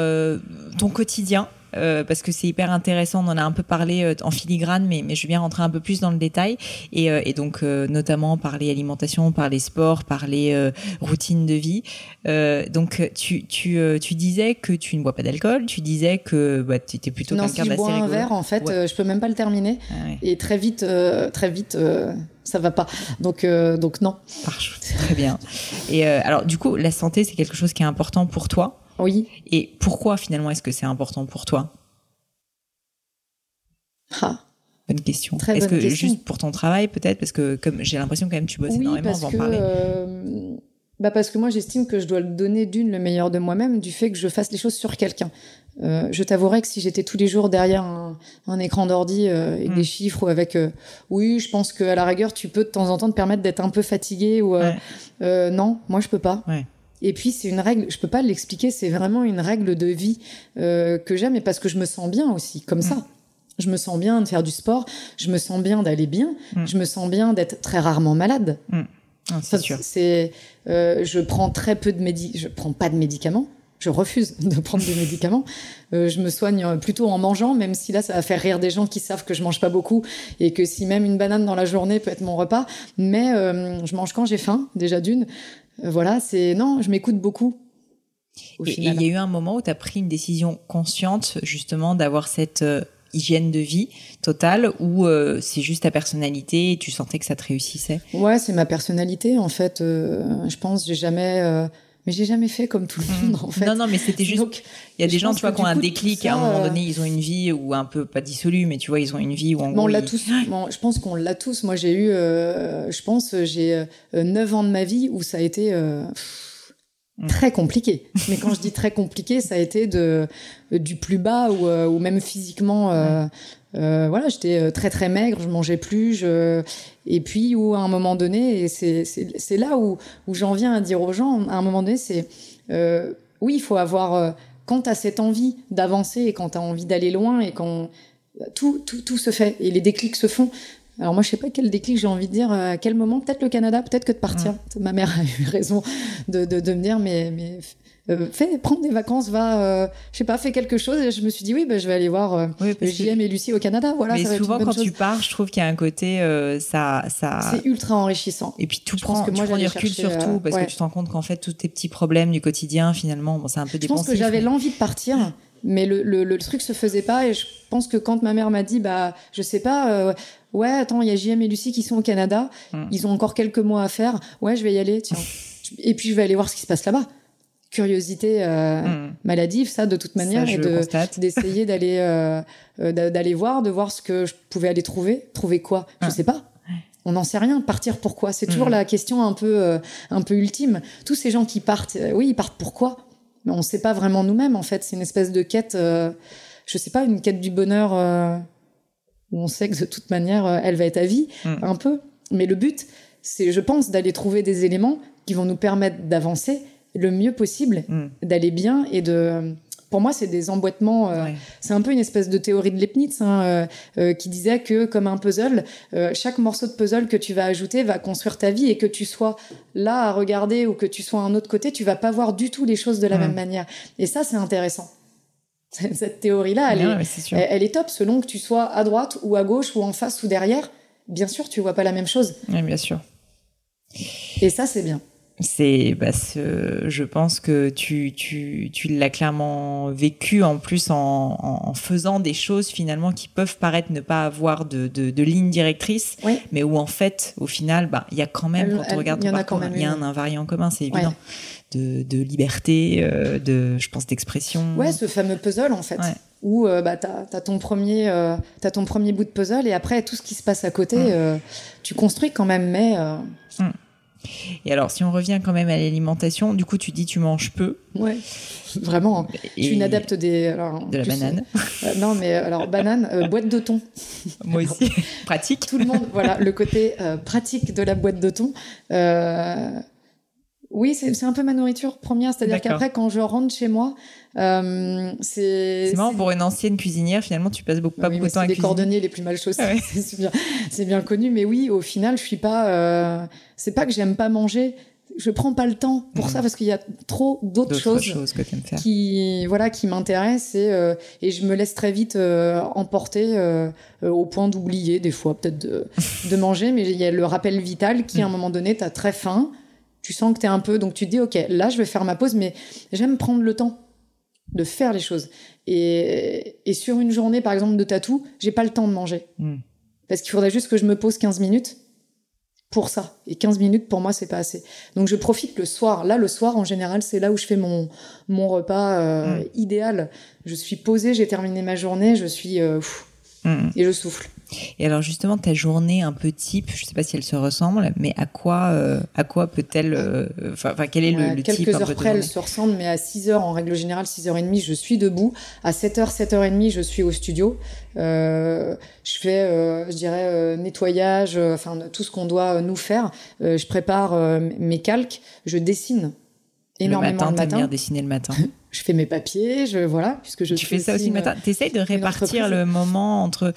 ton quotidien. Euh, parce que c'est hyper intéressant. On en a un peu parlé euh, en filigrane, mais, mais je bien rentrer un peu plus dans le détail. Et, euh, et donc, notamment parler alimentation, parler sport, parler routine de vie. donc, tu, tu, tu disais que tu ne bois pas d'alcool. Tu disais que bah, tu étais plutôt quelqu'un d'assez rigolo. Non, si je bois un verre, en fait, je peux même pas le terminer. Ah et très vite, très vite ça va pas. Donc, donc non. Très bien. Et alors, du coup, la santé, c'est quelque chose qui est important pour toi? Oui. Et pourquoi finalement est-ce que c'est important pour toi? Ah. Bonne question. Est-ce que juste pour ton travail peut-être? Parce que comme j'ai l'impression quand même tu bosses énormément, on va en parler. Euh, bah parce que moi j'estime que je dois le donner d'une le meilleur de moi-même du fait que je fasse les choses sur quelqu'un. Euh, je t'avouerais que si j'étais tous les jours derrière un, écran d'ordi euh, avec des hmm. chiffres ou avec oui, je pense qu'à la rigueur tu peux de temps en temps te permettre d'être un peu fatigué ou non, moi je peux pas. Ouais. Et puis c'est une règle, je peux pas l'expliquer, c'est vraiment une règle de vie euh, que j'aime et parce que je me sens bien aussi comme ça. Mm. Je me sens bien de faire du sport, je me sens bien d'aller bien, mm. je me sens bien d'être très rarement malade. Mm. Ah, c'est sûr. C'est, euh, je prends très peu de médicaments, je prends pas de médicaments. Je refuse <laughs> de prendre des médicaments. Euh, je me soigne plutôt en mangeant, même si là, ça va faire rire des gens qui savent que je mange pas beaucoup et que si même une banane dans la journée peut être mon repas. Mais euh, je mange quand j'ai faim, déjà d'une. Euh, voilà, c'est non, je m'écoute beaucoup. Et il y a eu un moment où tu as pris une décision consciente justement d'avoir cette euh, hygiène de vie totale ou euh, c'est juste ta personnalité et tu sentais que ça te réussissait? Ouais, c'est ma personnalité en fait. je pense j'ai jamais mais j'ai jamais fait comme tout le mmh. monde en fait. Non non, mais c'était juste il y a des gens tu vois qui ont un déclic à un moment donné, ils ont une vie ou un peu pas dissolue mais tu vois, ils ont une vie où en gros, on l'a tous je pense qu'on l'a tous. Moi j'ai eu je pense j'ai 9 ans de ma vie où ça a été mmh. très compliqué. Mais quand je dis très compliqué, ça a été de du plus bas ou, ou même physiquement. Euh, mmh. Euh, voilà, j'étais euh, très très maigre, je mangeais plus, je... et puis où à un moment donné, et c'est là où, où j'en viens à dire aux gens, à un moment donné, c'est euh, oui, il faut avoir euh, quand tu as cette envie d'avancer et quand tu as envie d'aller loin et quand tout, tout, tout se fait et les déclics se font. Alors moi, je sais pas quel déclic j'ai envie de dire, à quel moment, peut-être le Canada, peut-être que de partir. Ma mère a eu raison de, de, de me dire, mais, mais euh, fais, prends des vacances, va, euh, je sais pas, fais quelque chose. Et je me suis dit, oui, bah, je vais aller voir euh, JM et Lucie au Canada. Voilà, mais souvent, quand tu pars, je trouve qu'il y a un côté, euh, ça, ça. C'est ultra enrichissant. Et puis tout je prend, que moi, tu prends du recul sur tout, parce que tu te rends compte qu'en fait, tous tes petits problèmes du quotidien, finalement, bon, c'est un peu dépensif. Je pense que j'avais l'envie de partir. Mais le, le, le, truc se faisait pas et je pense que quand ma mère m'a dit bah je sais pas ouais attends il y a JM et Lucie qui sont au Canada hmm. ils ont encore quelques mois à faire ouais je vais y aller tiens <laughs> et puis je vais aller voir ce qui se passe là-bas curiosité euh, hmm. maladive, ça de toute manière, et de <laughs> d'essayer d'aller euh, euh d'aller voir, de voir ce que je pouvais aller trouver. Trouver quoi? Je ah. sais pas. On n'en sait rien. Partir pourquoi C'est toujours hmm. la question un peu euh, un peu ultime. Tous ces gens qui partent, oui, ils partent pourquoi Mais on ne sait pas vraiment nous-mêmes. En fait, c'est une espèce de quête. je sais pas, une quête du bonheur où on sait que de toute manière, elle va être à vie, un peu. Mais le but, c'est, je pense, d'aller trouver des éléments qui vont nous permettre d'avancer le mieux possible, mm. d'aller bien et de pour moi, c'est des emboîtements. Euh, c'est un peu une espèce de théorie de Leibniz hein, euh, euh, qui disait que, comme un puzzle, chaque morceau de puzzle que tu vas ajouter va construire ta vie et que tu sois là à regarder ou que tu sois à un autre côté, tu vas pas voir du tout les choses de la mm. même manière. Et ça, c'est intéressant. <laughs> Cette théorie-là, elle, est, elle, est top selon que tu sois à droite ou à gauche ou en face ou derrière. Bien sûr, tu vois pas la même chose. Bien sûr. Et ça, c'est bien. C'est bah, je pense que tu tu tu l'as clairement vécu en plus en, en, faisant des choses finalement qui peuvent paraître ne pas avoir de de, de ligne directrice mais où en fait au final bah il y a quand même quand on regarde il y, il y a un invariant commun c'est évident. De, de liberté euh, de je pense d'expression. Ouais ce fameux puzzle en fait où euh, bah t'as as ton premier euh, as ton premier bout de puzzle et après tout ce qui se passe à côté euh, tu construis quand même mais mm. Et alors, si on revient quand même à l'alimentation, du coup, tu dis tu manges peu. Ouais, vraiment. Je suis une adepte des. Alors, de la banane. Euh, non, mais alors, banane, euh, boîte de thon. <laughs> Moi aussi. pratique. Tout le monde, voilà, le côté euh, pratique de la boîte de thon. Oui, c'est un peu ma nourriture première, c'est-à-dire qu'après, quand je rentre chez moi, euh, c'est. C'est marrant pour une ancienne cuisinière, finalement, tu passes beaucoup, pas beaucoup de temps à les cordonniers les plus mal chaussés, <laughs> c'est bien, bien, connu. Mais oui, au final, je suis pas. Euh, c'est pas que j'aime pas manger. Je prends pas le temps pour mhm. ça parce qu'il y a trop d'autres choses, choses que faire. qui voilà qui m'intéressent et euh, et je me laisse très vite euh, emporter euh, au point d'oublier des fois peut-être de, de manger mais il y a le rappel vital qui à un mhm. moment donné t'as très faim tu sens que tu es un peu donc tu te dis OK là je vais faire ma pause mais j'aime prendre le temps de faire les choses. Et, et sur une journée, par exemple, de tatou, j'ai pas le temps de manger. Hmm. Parce qu'il faudrait juste que je me pose 15 minutes pour ça. Et 15 minutes, pour moi, c'est pas assez. Donc, je profite le soir. Là, le soir, en général, c'est là où je fais mon, mon repas euh, hmm. idéal. Je suis posée, j'ai terminé ma journée, je suis... Euh, hmm. Et je souffle. Et alors justement, ta journée un peu type, je sais pas si elle se ressemble, mais à quoi, euh, à quoi peut-elle, euh, enfin, quel est le, le quelques type Quelques heures près, elle se ressemble, mais à 6 heures en règle générale, 6 h 30 je suis debout. À 7 h 7 h 30 je suis au studio. Euh, je fais, je dirais, nettoyage, enfin tout ce qu'on doit nous faire. je prépare mes calques, je dessine énormément le matin. Le matin, bien dessiner le matin? <laughs> je fais mes papiers, je voilà, puisque je. Tu fais ça aussi le matin. T'essayes de répartir le moment entre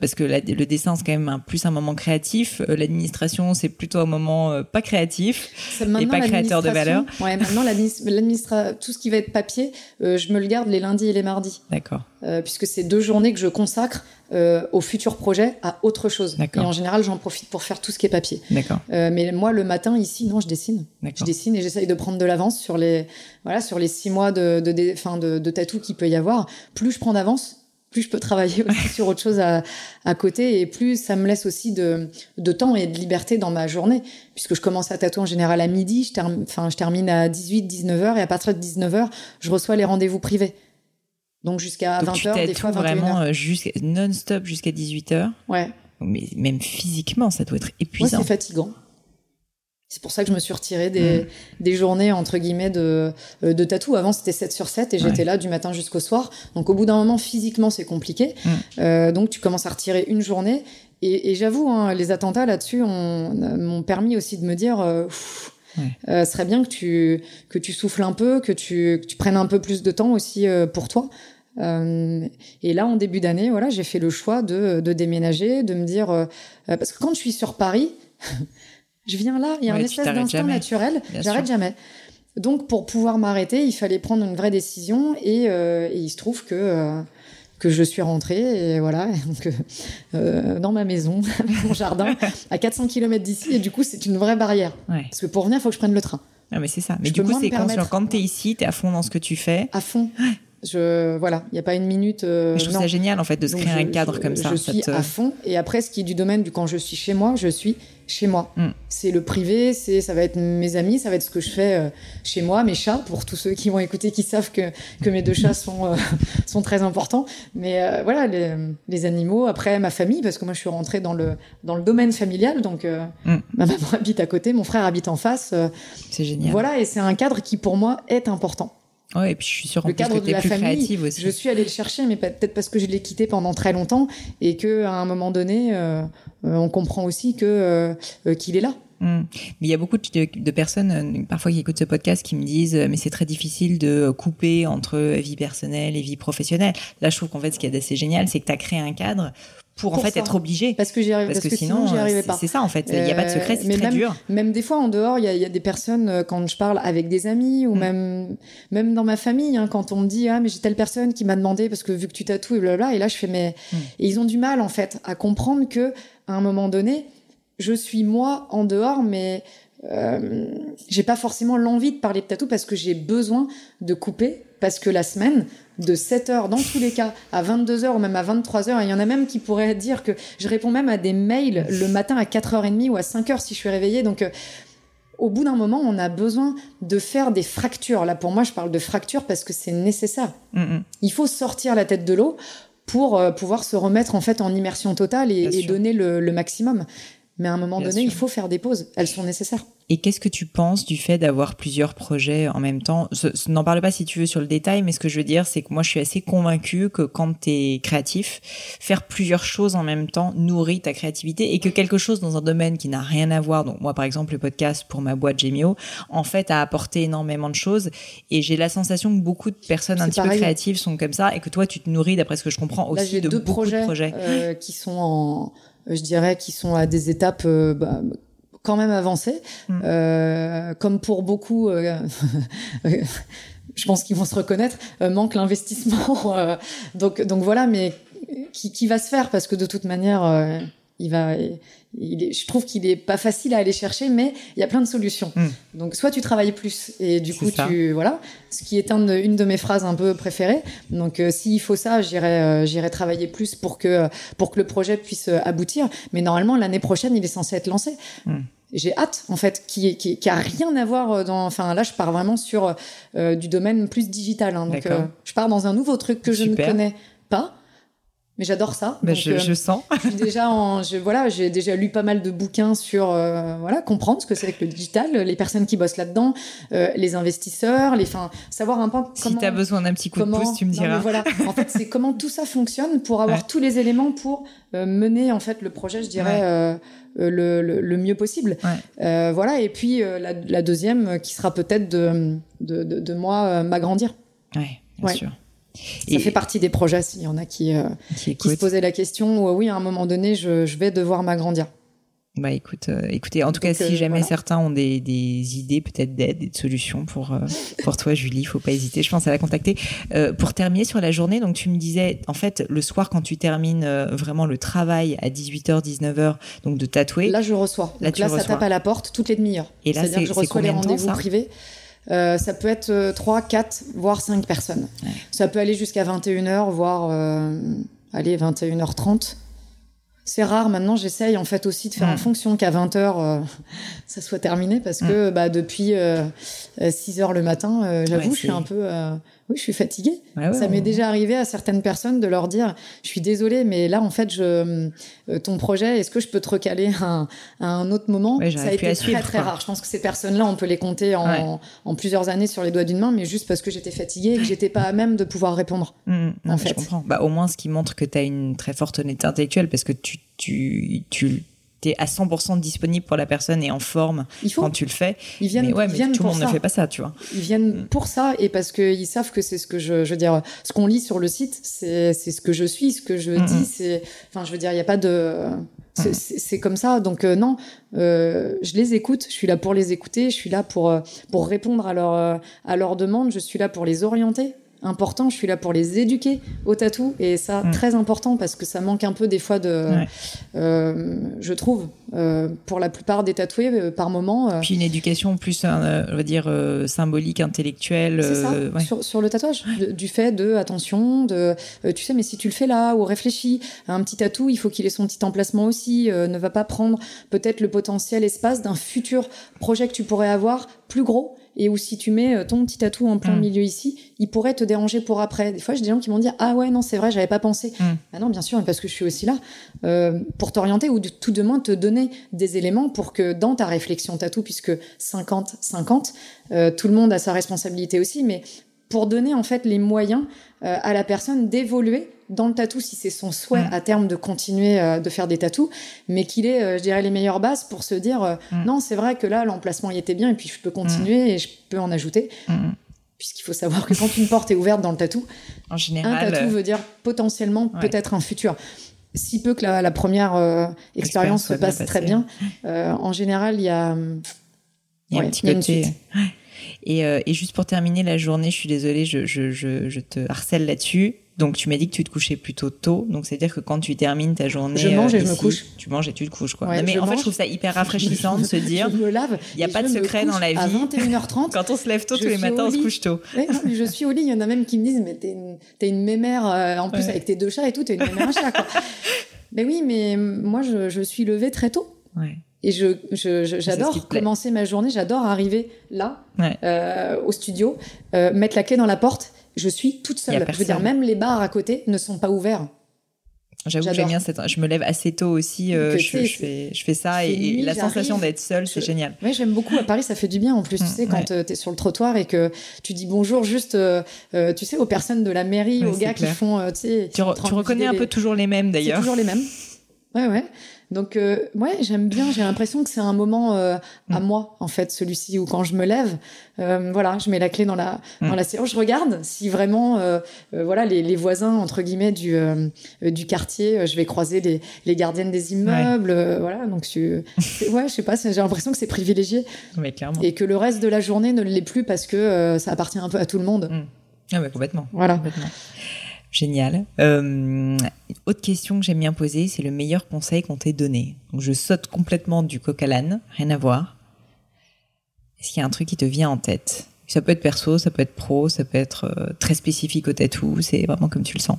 parce que le dessin c'est quand même un, plus un moment créatif, euh, l'administration c'est plutôt un moment euh, pas créatif et pas créateur de valeur. Ouais, maintenant l'administration, tout ce qui va être papier, euh, je me le garde les lundis et les mardis. D'accord. puisque c'est deux journées que je consacre au futur projet à autre chose. Et en général, j'en profite pour faire tout ce qui est papier. D'accord. mais moi, le matin ici, non, je dessine. Je dessine et j'essaye de prendre de l'avance sur les voilà sur les six mois de de, de, de, tatou qu'il peut y avoir, plus je prends d'avance, plus je peux travailler <laughs> aussi sur autre chose à, à, côté et plus ça me laisse aussi de, de temps et de liberté dans ma journée. Puisque je commence à tatouer en général à midi, je, je termine à 18, 19 h et à partir de 19 h je reçois les rendez-vous privés. Donc jusqu'à 20 h des fois 21 vraiment euh, non-stop jusqu'à 18 h Ouais. Mais même physiquement, ça doit être épuisant. c'est fatigant. C'est pour ça que je me suis retirée des, mm. des journées, entre guillemets, de, euh, de tatou. Avant, c'était 7 sur 7 et j'étais là du matin jusqu'au soir. Donc, au bout d'un moment, physiquement, c'est compliqué. Mm. Euh, donc, tu commences à retirer une journée. Et, et j'avoue, hein, les attentats là-dessus m'ont permis aussi de me dire... Euh, euh, ce serait bien que tu que tu souffles un peu, que tu que tu prennes un peu plus de temps aussi euh, pour toi. Euh, et là, en début d'année, voilà, j'ai fait le choix de, de déménager, de me dire parce que quand je suis sur Paris, <laughs> Je viens là, il y a un espèce d'instinct naturel, j'arrête jamais. Donc pour pouvoir m'arrêter, il fallait prendre une vraie décision et, euh, et il se trouve que euh, que je suis rentrée et voilà <laughs> donc euh, dans ma maison, <laughs> mon jardin, à 400 km d'ici et du coup c'est une vraie barrière. Parce que pour venir, il faut que je prenne le train. Non mais c'est ça. Mais du coup c'est quand, quand tu es ici, tu es à fond dans ce que tu fais. À fond. Je voilà, il n'y a pas une minute. Euh, je trouve ça génial en fait de se créer un cadre comme ça. Je suis à fond. Et après, ce qui est du domaine du quand je suis chez moi, je suis chez moi. Mm. C'est le privé, c'est ça va être mes amis, ça va être ce que je fais euh, chez moi, mes chats. Pour tous ceux qui vont écouter, qui savent que que mes deux chats sont euh, <laughs> sont très importants. Mais voilà, les, les, animaux. Après, ma famille, parce que moi, je suis rentrée dans le dans le domaine familial. Donc, mm. ma maman <laughs> habite à côté, mon frère habite en face. c'est génial. Voilà, et c'est un cadre qui pour moi est important. Ouais, et puis je suis sûre le cadre que de la plus famille, créative aussi. Je suis allée le chercher, mais peut-être parce que je l'ai quitté pendant très longtemps et que à un moment donné, euh, euh on comprend aussi que euh, qu'il est là. Hmm. Mais il y a beaucoup de, de, personnes, parfois qui écoutent ce podcast, qui me disent mais c'est très difficile de couper entre vie personnelle et vie professionnelle. Là, je trouve qu'en fait, ce qui est assez génial, c'est que tu as créé un cadre pour, en fait être obligé. Parce que j'y arrive, parce, que, sinon, j'y arrivais pas. C'est ça en fait. Il n'y a pas de secret, c'est très même, dur. Même des fois en dehors, il y a, y a, des personnes euh, quand je parle avec des amis ou mm. même même dans ma famille, hein, quand on me dit ah mais j'ai telle personne qui m'a demandé parce que vu que tu tatoues et blablabla, et là je fais mais mm. et ils ont du mal en fait à comprendre que à un moment donné, je suis moi en dehors, mais euh, j'ai pas forcément l'envie de parler de tatou parce que j'ai besoin de couper parce que la semaine de 7 heures dans tous les cas à 22 heures ou même à 23 heures, il y en a même qui pourraient dire que je réponds même à des mails le matin à 4h30 ou à 5h si je suis réveillée. Donc euh, au bout d'un moment, on a besoin de faire des fractures. Là, pour moi, je parle de fractures parce que c'est nécessaire. Mm, mm. Il faut sortir la tête de l'eau pour euh, pouvoir se remettre en fait en immersion totale et, donner le, maximum. Mais à un moment donné, il faut faire des pauses. Elles sont nécessaires. Et qu'est-ce que tu penses du fait d'avoir plusieurs projets en même temps? N'en parle pas si tu veux sur le détail, mais ce que je veux dire, c'est que moi, je suis assez convaincue que quand tu es créatif, faire plusieurs choses en même temps nourrit ta créativité et que quelque chose dans un domaine qui n'a rien à voir, donc moi, par exemple, le podcast pour ma boîte Gemio, en fait, a apporté énormément de choses. Et j'ai la sensation que beaucoup de personnes un petit peu créatives sont comme ça et que toi, tu te nourris, d'après ce que je comprends, aussi de deux beaucoup projets, de projets. Euh, qui sont en je dirais, qui sont à des étapes euh, bah, quand même avancées. Mm. Euh, comme pour beaucoup, euh, <laughs> je pense qu'ils vont se reconnaître, manque l'investissement. <laughs> donc, donc voilà, mais qui, qui, va se faire parce que de toute manière, il va, il est, je trouve qu'il est pas facile à aller chercher, mais il y a plein de solutions. Hmm. Donc, soit tu travailles plus et du coup, tu, voilà, ce qui est une de mes phrases un peu préférées. Donc, euh, s'il faut ça, j'irai, euh, j'irai travailler plus pour que, pour que le projet puisse euh, aboutir. Mais normalement, l'année prochaine, il est censé être lancé. Hmm. J'ai hâte, en fait, qui, qui, qui, a rien à voir dans. Enfin, là, je pars vraiment sur du domaine plus digital. Hein, donc, je pars dans un nouveau truc que je ne connais pas mais j'adore ça. Bah, je, je, sens. je suis déjà en, je, voilà, j'ai déjà lu pas mal de bouquins sur euh, voilà comprendre ce que c'est que le digital, les personnes qui bossent là-dedans, euh, les investisseurs, les, savoir un peu comment. Si tu as besoin d'un petit coup de pouce, tu me diras. voilà, en fait, c'est comment tout ça fonctionne pour avoir tous les éléments pour euh, mener en fait le projet, je dirais. Euh, le, le, le, mieux possible. Euh, voilà, et puis la, la, deuxième qui sera peut-être de, de, de, de moi m'agrandir. Ouais, bien sûr. Ça fait partie des projets, s'il y en a qui, euh, qui, se posaient la question, oui, à un moment donné, je, je vais devoir m'agrandir. Bah écoute, euh, écoutez, en tout cas, si euh, jamais certains ont des, des idées, peut-être d'aide, des solutions pour <laughs> pour toi, Julie, il faut pas hésiter. Je pense à la contacter. pour terminer sur la journée, donc tu me disais, en fait, le soir quand tu termines vraiment le travail à 18h, 19h, donc de tatouer. Là, je reçois. Là, là ça tape à la porte toutes les demi-heures. Et là, c'est je reçois les rendez-vous privés. Euh, ça peut être 3, 4, voire 5 personnes. Ça peut aller jusqu'à 21h, voire euh, allez, 21h30. C'est rare, maintenant j'essaye en fait aussi de faire en fonction qu'à 20h euh, <laughs> ça soit terminé parce que bah, depuis 6h le matin, j'avoue, je suis un peu oui, je suis fatiguée. ça m'est déjà arrivé à certaines personnes de leur dire, je suis désolée, mais là, en fait, je, euh, ton projet, est-ce que je peux te recaler à un, autre moment? Ça a été très, très rare. Je pense que ces personnes-là, on peut les compter en, en, plusieurs années sur les doigts d'une main, mais juste parce que j'étais fatiguée et que j'étais pas à même de pouvoir répondre. <laughs> Mmh, mmh. en fait. Je comprends. Bah, au moins, ce qui montre que tu as une très forte honnêteté intellectuelle parce que tu, tu, tu à 100% disponible pour la personne et en forme quand tu le fais. Ils viennent, mais ouais, mais tout le monde ne fait pas ça, tu vois. Ils viennent mm. pour ça et parce qu'ils savent que c'est ce que je, je veux dire, ce qu'on lit sur le site, c'est ce que je suis, ce que je mm, dis, mm. c'est, enfin, je veux dire, il n'y a pas de, c'est comme ça. Donc euh, non, euh, je les écoute. Je suis là pour les écouter. Je suis là pour euh, pour répondre à leur à leurs demandes. Je suis là pour les orienter important. Je suis là pour les éduquer au tatou et ça mm. très important parce que ça manque un peu des fois de, euh, je trouve, euh, pour la plupart des tatoués euh, par moment. Puis une éducation plus, on va dire symbolique, intellectuelle. Ça, sur, sur, le tatouage, du fait de attention, de, tu sais, mais si tu le fais là ou réfléchis, un petit tatou, il faut qu'il ait son petit emplacement aussi. ne va pas prendre peut-être le potentiel espace d'un futur projet que tu pourrais avoir plus gros et où si tu mets euh, ton petit tatou en plein mm. milieu ici, il pourrait te déranger pour après. Des fois, j'ai des gens qui m'ont dit ah ouais non c'est vrai j'avais pas pensé. Ah non bien sûr parce que je suis aussi là euh, pour t'orienter ou de, tout de moins te donner des éléments pour que dans ta réflexion tatou puisque 50 50 euh, tout le monde a sa responsabilité aussi mais pour donner en fait les moyens euh, à la personne d'évoluer dans le tatou si c'est son souhait mm. à terme de continuer euh, de faire des tatous, mais qu'il ait, euh, je dirais, les meilleures bases pour se dire mm. non, c'est vrai que là, l'emplacement y était bien et puis je peux continuer mm. et je peux en ajouter. Puisqu'il faut savoir que quand une porte est ouverte dans le tatou, en général, un tatou veut dire potentiellement peut-être un futur. Si peu que la, première expérience se passe très bien, en général, il y a, il y a un petit côté. Et, euh, et, juste pour terminer la journée, je suis désolée, je, je, je, je te harcèle là-dessus. Donc tu m'as dit que tu te couchais plutôt tôt, donc c'est à dire que quand tu termines ta journée, je mange et je me couche. Tu manges et tu te couches quoi. mais en fait, je trouve ça hyper rafraîchissant de se <laughs> dire, je me lave. Il n'y a pas de secret dans la vie. À 21h30. <laughs> quand on se lève tôt tous les matins, on se couche tôt. je suis au lit. Il y en a même qui me disent, mais t'es une, es une mémère en plus avec tes deux chats et tout, t'es une <laughs> mémère un chat quoi. mais oui, mais moi je, je suis levée très tôt. Ouais. Et je, j'adore commencer ma journée, j'adore arriver là, euh, au studio, euh, mettre la clé dans la porte. Je suis toute seule. Je veux dire, même les bars à côté ne sont pas ouverts. J'avoue que j'aime bien cette. Je me lève assez tôt aussi. Euh, je, fais, je fais ça et, la sensation d'être seule, c'est génial. Oui, j'aime beaucoup. À Paris, ça fait du bien en plus. tu mm, sais, quand tu es sur le trottoir et que tu dis bonjour juste, tu sais, aux personnes de la mairie, aux gars qui font. tu, reconnais un peu toujours les mêmes d'ailleurs. Toujours les mêmes. <laughs> Ouais, ouais. Donc, euh, ouais, j'aime bien. J'ai l'impression que c'est un moment euh, à mm. moi, en fait, celui-ci, où quand je me lève, euh, voilà, je mets la clé dans la mm. dans la séance, je regarde si vraiment, voilà, les, les, voisins entre guillemets du du quartier, je vais croiser les, les gardiennes des immeubles, voilà. Donc, je, ouais, je sais pas, j'ai l'impression que c'est privilégié, et que le reste de la journée ne l'est plus parce que ça appartient un peu à tout le monde. Mm. Ah ouais, complètement. Voilà. Complètement. Génial. Euh, autre question que j'aime bien poser, c'est le meilleur conseil qu'on t'ait donné. Donc je saute complètement du coq à l'âne, rien à voir. Est-ce qu'il y a un truc qui te vient en tête? Ça peut être perso, ça peut être pro, ça peut être euh, très spécifique au tatou, c'est vraiment comme tu le sens.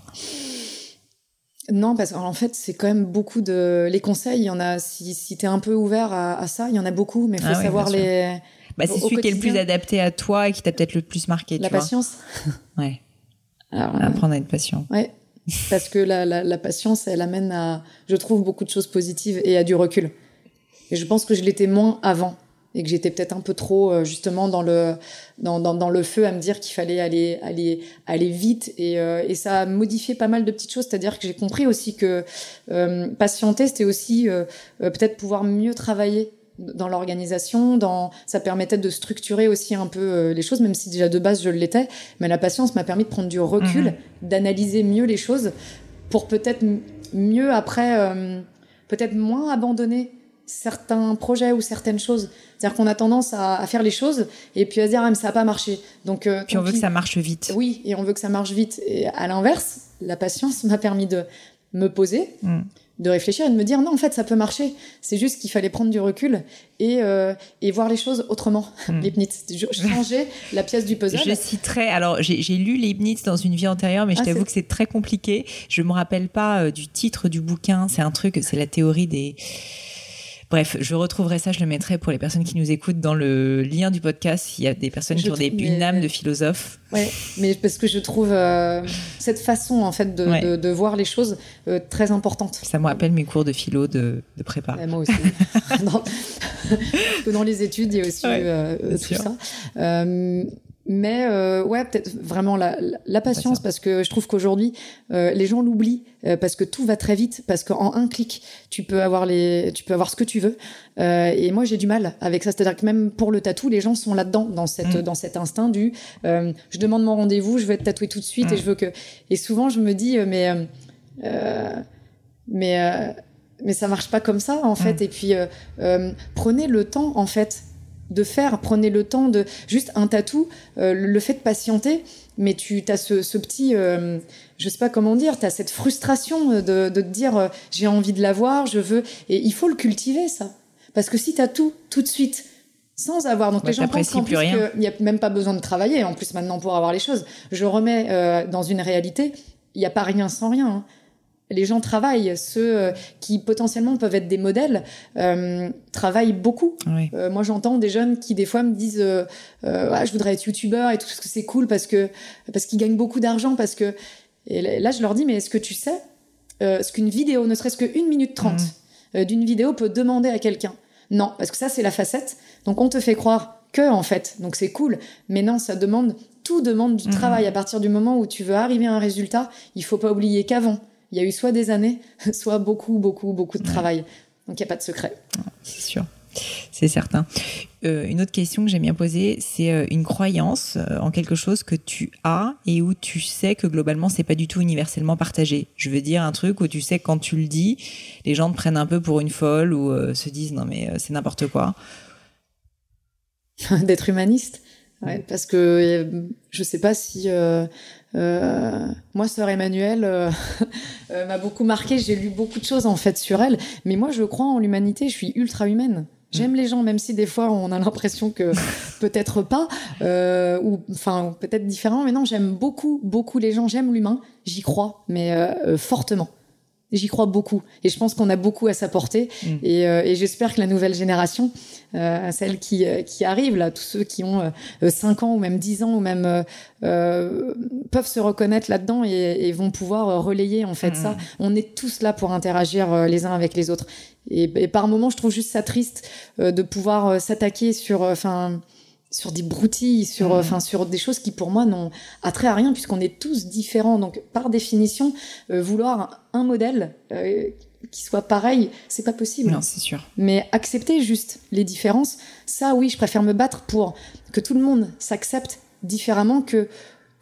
Non, parce qu'en fait, c'est quand même beaucoup de. Les conseils, il y en a. Si, si tu es un peu ouvert à, ça, il y en a beaucoup, mais il faut ah savoir les. Bah, c'est celui qui est le plus adapté à toi et qui t'a peut-être le plus marqué. La patience. ouais. Apprendre à être patient. Ouais. Parce que la, la, la, patience, elle amène à, je trouve, beaucoup de choses positives et à du recul. Et je pense que je l'étais moins avant et que j'étais peut-être un peu trop euh, justement dans le dans, dans, dans le feu à me dire qu'il fallait aller aller aller vite et, euh, et ça a modifié pas mal de petites choses c'est-à-dire que j'ai compris aussi que euh, patienter c'était aussi peut-être pouvoir mieux travailler dans l'organisation, dans ça permettait de structurer aussi un peu euh, les choses, même si déjà de base je l'étais. Mais la patience m'a permis de prendre du recul, mhm. d'analyser mieux les choses, pour peut-être mieux après, euh, peut-être moins abandonner certains projets ou certaines choses. C'est-à-dire qu'on a tendance à, faire les choses et puis à se dire ah mais ça n'a pas marché. Donc euh, puis on veut que ça marche vite. Oui, et on veut que ça marche vite. Et à l'inverse, la patience m'a permis de me poser. Mm de réfléchir et de me dire non en fait ça peut marcher. C'est juste qu'il fallait prendre du recul et, euh, et voir les choses autrement. Hmm. Leibniz changer la pièce du puzzle. Je citerai alors j'ai lu Leibniz dans une vie antérieure mais je ah, t'avoue que c'est très compliqué. Je me rappelle pas euh, du titre du bouquin. C'est un truc c'est la théorie des Bref, je retrouverai ça, je le mettrai pour les personnes qui nous écoutent dans le lien du podcast. Il y a des personnes qui ont des, une âme de philosophe. Ouais, mais parce que je trouve euh, cette façon en fait de, de, voir les choses euh, très importante. Ça me rappelle mes cours de philo de, de prépa. moi aussi. <laughs> dans, <laughs> dans les études, il y a aussi euh, tout ça. Mais euh, ouais, peut-être vraiment la, la patience, parce que je trouve qu'aujourd'hui, euh, les gens l'oublient, euh, parce que tout va très vite, parce qu'en un clic, tu peux avoir les, tu peux avoir ce que tu veux. Euh, et moi, j'ai du mal avec ça. C'est-à-dire que même pour le tatou, les gens sont là-dedans, dans cette, mm. dans cet instinct du, euh, je demande mon rendez-vous, je veux être tatoué tout de suite, et mm. je veux que. Et souvent, je me dis, euh, mais, mais, mais ça marche pas comme ça, en fait. Mm. Et puis, prenez le temps, en fait de faire. Prenez le temps de juste un tatou, euh, le fait de patienter, mais tu as ce, petit, euh, je sais pas comment dire, tu as cette frustration de, de te dire euh, j'ai envie de l'avoir, je veux, et il faut le cultiver ça, parce que si tu as tout tout de suite sans avoir donc les gens pensent qu'en plus qu'il n'y a même pas besoin de travailler en plus maintenant pour avoir les choses. Je remets dans une réalité, il n'y a pas rien sans rien. Hein les gens travaillent, ceux euh, qui potentiellement peuvent être des modèles euh, travaillent beaucoup. Euh, moi, j'entends des jeunes qui des fois me disent euh, je voudrais être youtubeur et tout parce que c'est cool parce que parce qu'ils gagnent beaucoup d'argent parce que et là je leur dis mais est-ce que tu sais ce qu'une vidéo, ne serait-ce qu'une minute trente mm. d'une vidéo peut demander à quelqu'un? Non, parce que ça c'est la facette. Donc on te fait croire que en fait, donc c'est cool, mais non, ça demande tout demande du mm. travail à partir du moment où tu veux arriver à un résultat. Il faut pas oublier qu'avant il y a eu soit des années, <laughs> soit beaucoup, beaucoup, beaucoup de travail. Donc il n'y a pas de secret. C'est sûr. C'est certain. Euh, une autre question que j'aime bien poser, c'est euh, une croyance euh, en quelque chose que tu as et où tu sais que globalement c'est pas du tout universellement partagé. Je veux dire un truc où tu sais que quand tu le dis, les gens te prennent un peu pour une folle ou se disent non mais c'est n'importe quoi. <laughs> D'être humaniste. Ouais, parce que je sais pas si euh, moi, sœur Emmanuelle euh, <laughs> euh, m'a beaucoup marqué. J'ai lu beaucoup de choses en fait sur elle, mais moi, je crois en l'humanité. Je suis ultra humaine. J'aime mm. les gens, même si des fois on a l'impression que <laughs> peut-être pas, euh, ou enfin peut-être différent. Mais non, j'aime beaucoup, beaucoup les gens. J'aime l'humain. J'y crois, mais fortement. J'y crois beaucoup et je pense qu'on a beaucoup à s'apporter mm. et, euh, et j'espère que la nouvelle génération, euh, celle qui, euh, qui arrive là, tous ceux qui ont 5 ans ou même 10 ans ou même peuvent se reconnaître là-dedans et, et, vont pouvoir relayer en fait mm. ça. On est tous là pour interagir les uns avec les autres et, et par moments je trouve juste ça triste de pouvoir s'attaquer sur enfin sur des broutilles, sur, mmh. enfin, sur des choses qui pour moi n'ont attrait à rien puisqu'on est tous différents. Donc, par définition, euh, vouloir un modèle euh, qui soit pareil, c'est pas possible. Non, c'est sûr. Mais accepter juste les différences, ça, oui, je préfère me battre pour que tout le monde s'accepte différemment que,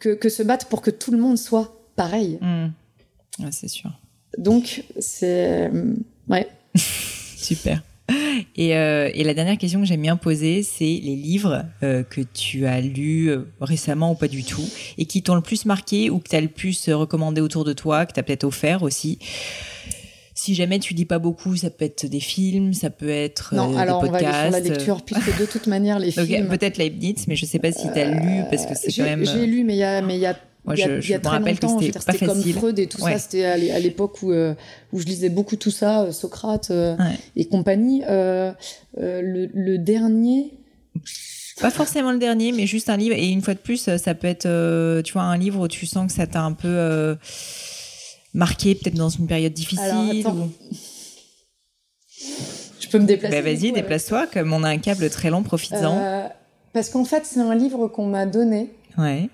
que, que se battre pour que tout le monde soit pareil. Mmh. c'est sûr. Donc, c'est. Ouais. <laughs> Super. Et, euh, et, la dernière question que j'aime bien poser, c'est les livres euh, que tu as lus euh, récemment ou pas du tout, et qui t'ont le plus marqué ou que tu as le plus recommandé autour de toi, que tu as peut-être offert aussi. Si jamais tu lis pas beaucoup, ça peut être des films, ça peut être non, euh, alors des podcasts. on va aller sur la lecture, puisque de toute manière, les <laughs> films... Peut-être Leibniz, mais je sais pas si tu as lu, parce que c'est quand même... J'ai lu, mais il y a... Mais y a moi, je, y a, très longtemps, c'était comme Freud et tout ça. C'était à l'époque où euh, où je lisais beaucoup tout ça, euh, Socrate euh, et compagnie. Euh, le, le, dernier. Pas forcément le dernier, mais juste un livre. Et une fois de plus, ça peut être, tu vois, un livre où tu sens que ça t'a un peu marqué, peut-être dans une période difficile. ou... Je peux me déplacer. Bah, vas-y, déplace-toi. Comme on a un câble très long, profites-en. parce qu'en fait, c'est un livre qu'on m'a donné. Ouais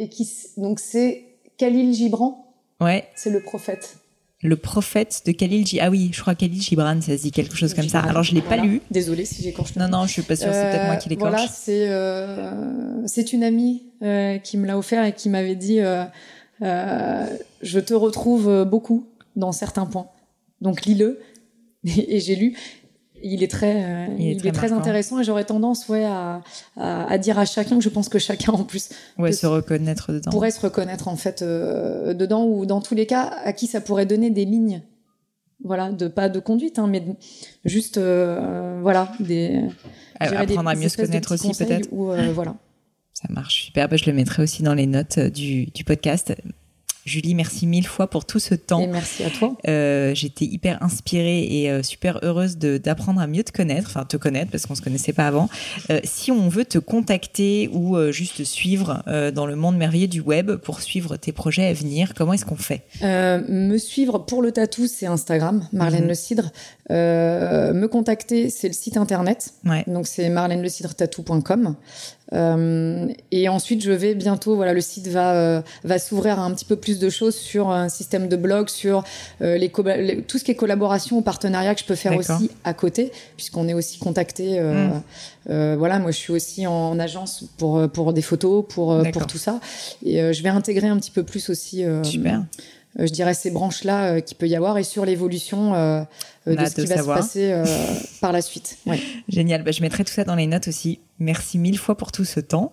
et qui donc c'est Khalil Gibran. Ouais. C'est le prophète. Le prophète de Khalil Gibran. Ah oui, je crois Khalil Gibran, ça se dit quelque chose comme ça. Alors je l'ai pas lu. Désolée si j'écorche. Non non, je suis pas sûre. C'est peut-être moi qui l'écorche. Voilà, c'est euh, c'est une amie euh, qui me l'a offert et qui m'avait dit euh, euh je te retrouve beaucoup dans certains points. Donc lis-le. <laughs> Et, j'ai lu il est très, euh, il est, très, intéressant et j'aurais tendance, ouais, à, à, dire à chacun que je pense que chacun en plus ouais, se reconnaître dedans. Pourrait se reconnaître en fait euh, dedans ou dans tous les cas à qui ça pourrait donner des lignes, voilà, de pas de conduite, hein, mais juste, euh, voilà, des. Apprendre à mieux se connaître aussi peut-être. Ou voilà. Ça marche super. Bah, je le mettrai aussi dans les notes du, du podcast. Julie, merci mille fois pour tout ce temps. Et merci à toi. Euh, J'étais hyper inspirée et euh, super heureuse d'apprendre à mieux te connaître, enfin te connaître parce qu'on se connaissait pas avant. Euh, si on veut te contacter ou euh, juste suivre euh, dans le monde merveilleux du web pour suivre tes projets à venir, comment est-ce qu'on fait? Me suivre pour le tatou, c'est Instagram, Marlène mhm. Le Cidre. Me contacter, c'est le site internet. Ouais. Donc c'est marlènelecidretatou.com. Euh, et ensuite, je vais bientôt, voilà, le site va euh, va s'ouvrir à un petit peu plus de choses sur un système de blog, sur euh, les, tout ce qui est collaboration ou partenariat que je peux faire aussi à côté, puisqu'on est aussi contacté. Mm. voilà, moi, je suis aussi en, agence pour pour des photos, pour pour tout ça, et je vais intégrer un petit peu plus aussi. Super. Je dirais ces branches là qui peut y avoir et sur l'évolution de ce qui va se passer <laughs> par la suite. Ouais. Génial. Bah, je mettrai tout ça dans les notes aussi. Merci mille fois pour tout ce temps.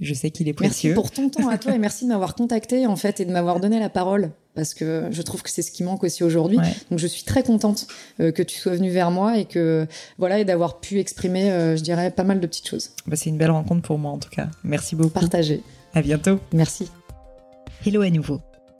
Je sais qu'il est précieux. Merci pour ton temps à toi et merci de m'avoir contacté en fait et de m'avoir donné la parole parce que je trouve que c'est ce qui manque aussi aujourd'hui. Donc je suis très contente euh, que tu sois venu vers moi et que voilà et d'avoir pu exprimer, euh, je dirais, pas mal de petites choses. Bah, c'est une belle rencontre pour moi en tout cas. Merci beaucoup. Partagé. À bientôt. Merci. Hello à nouveau.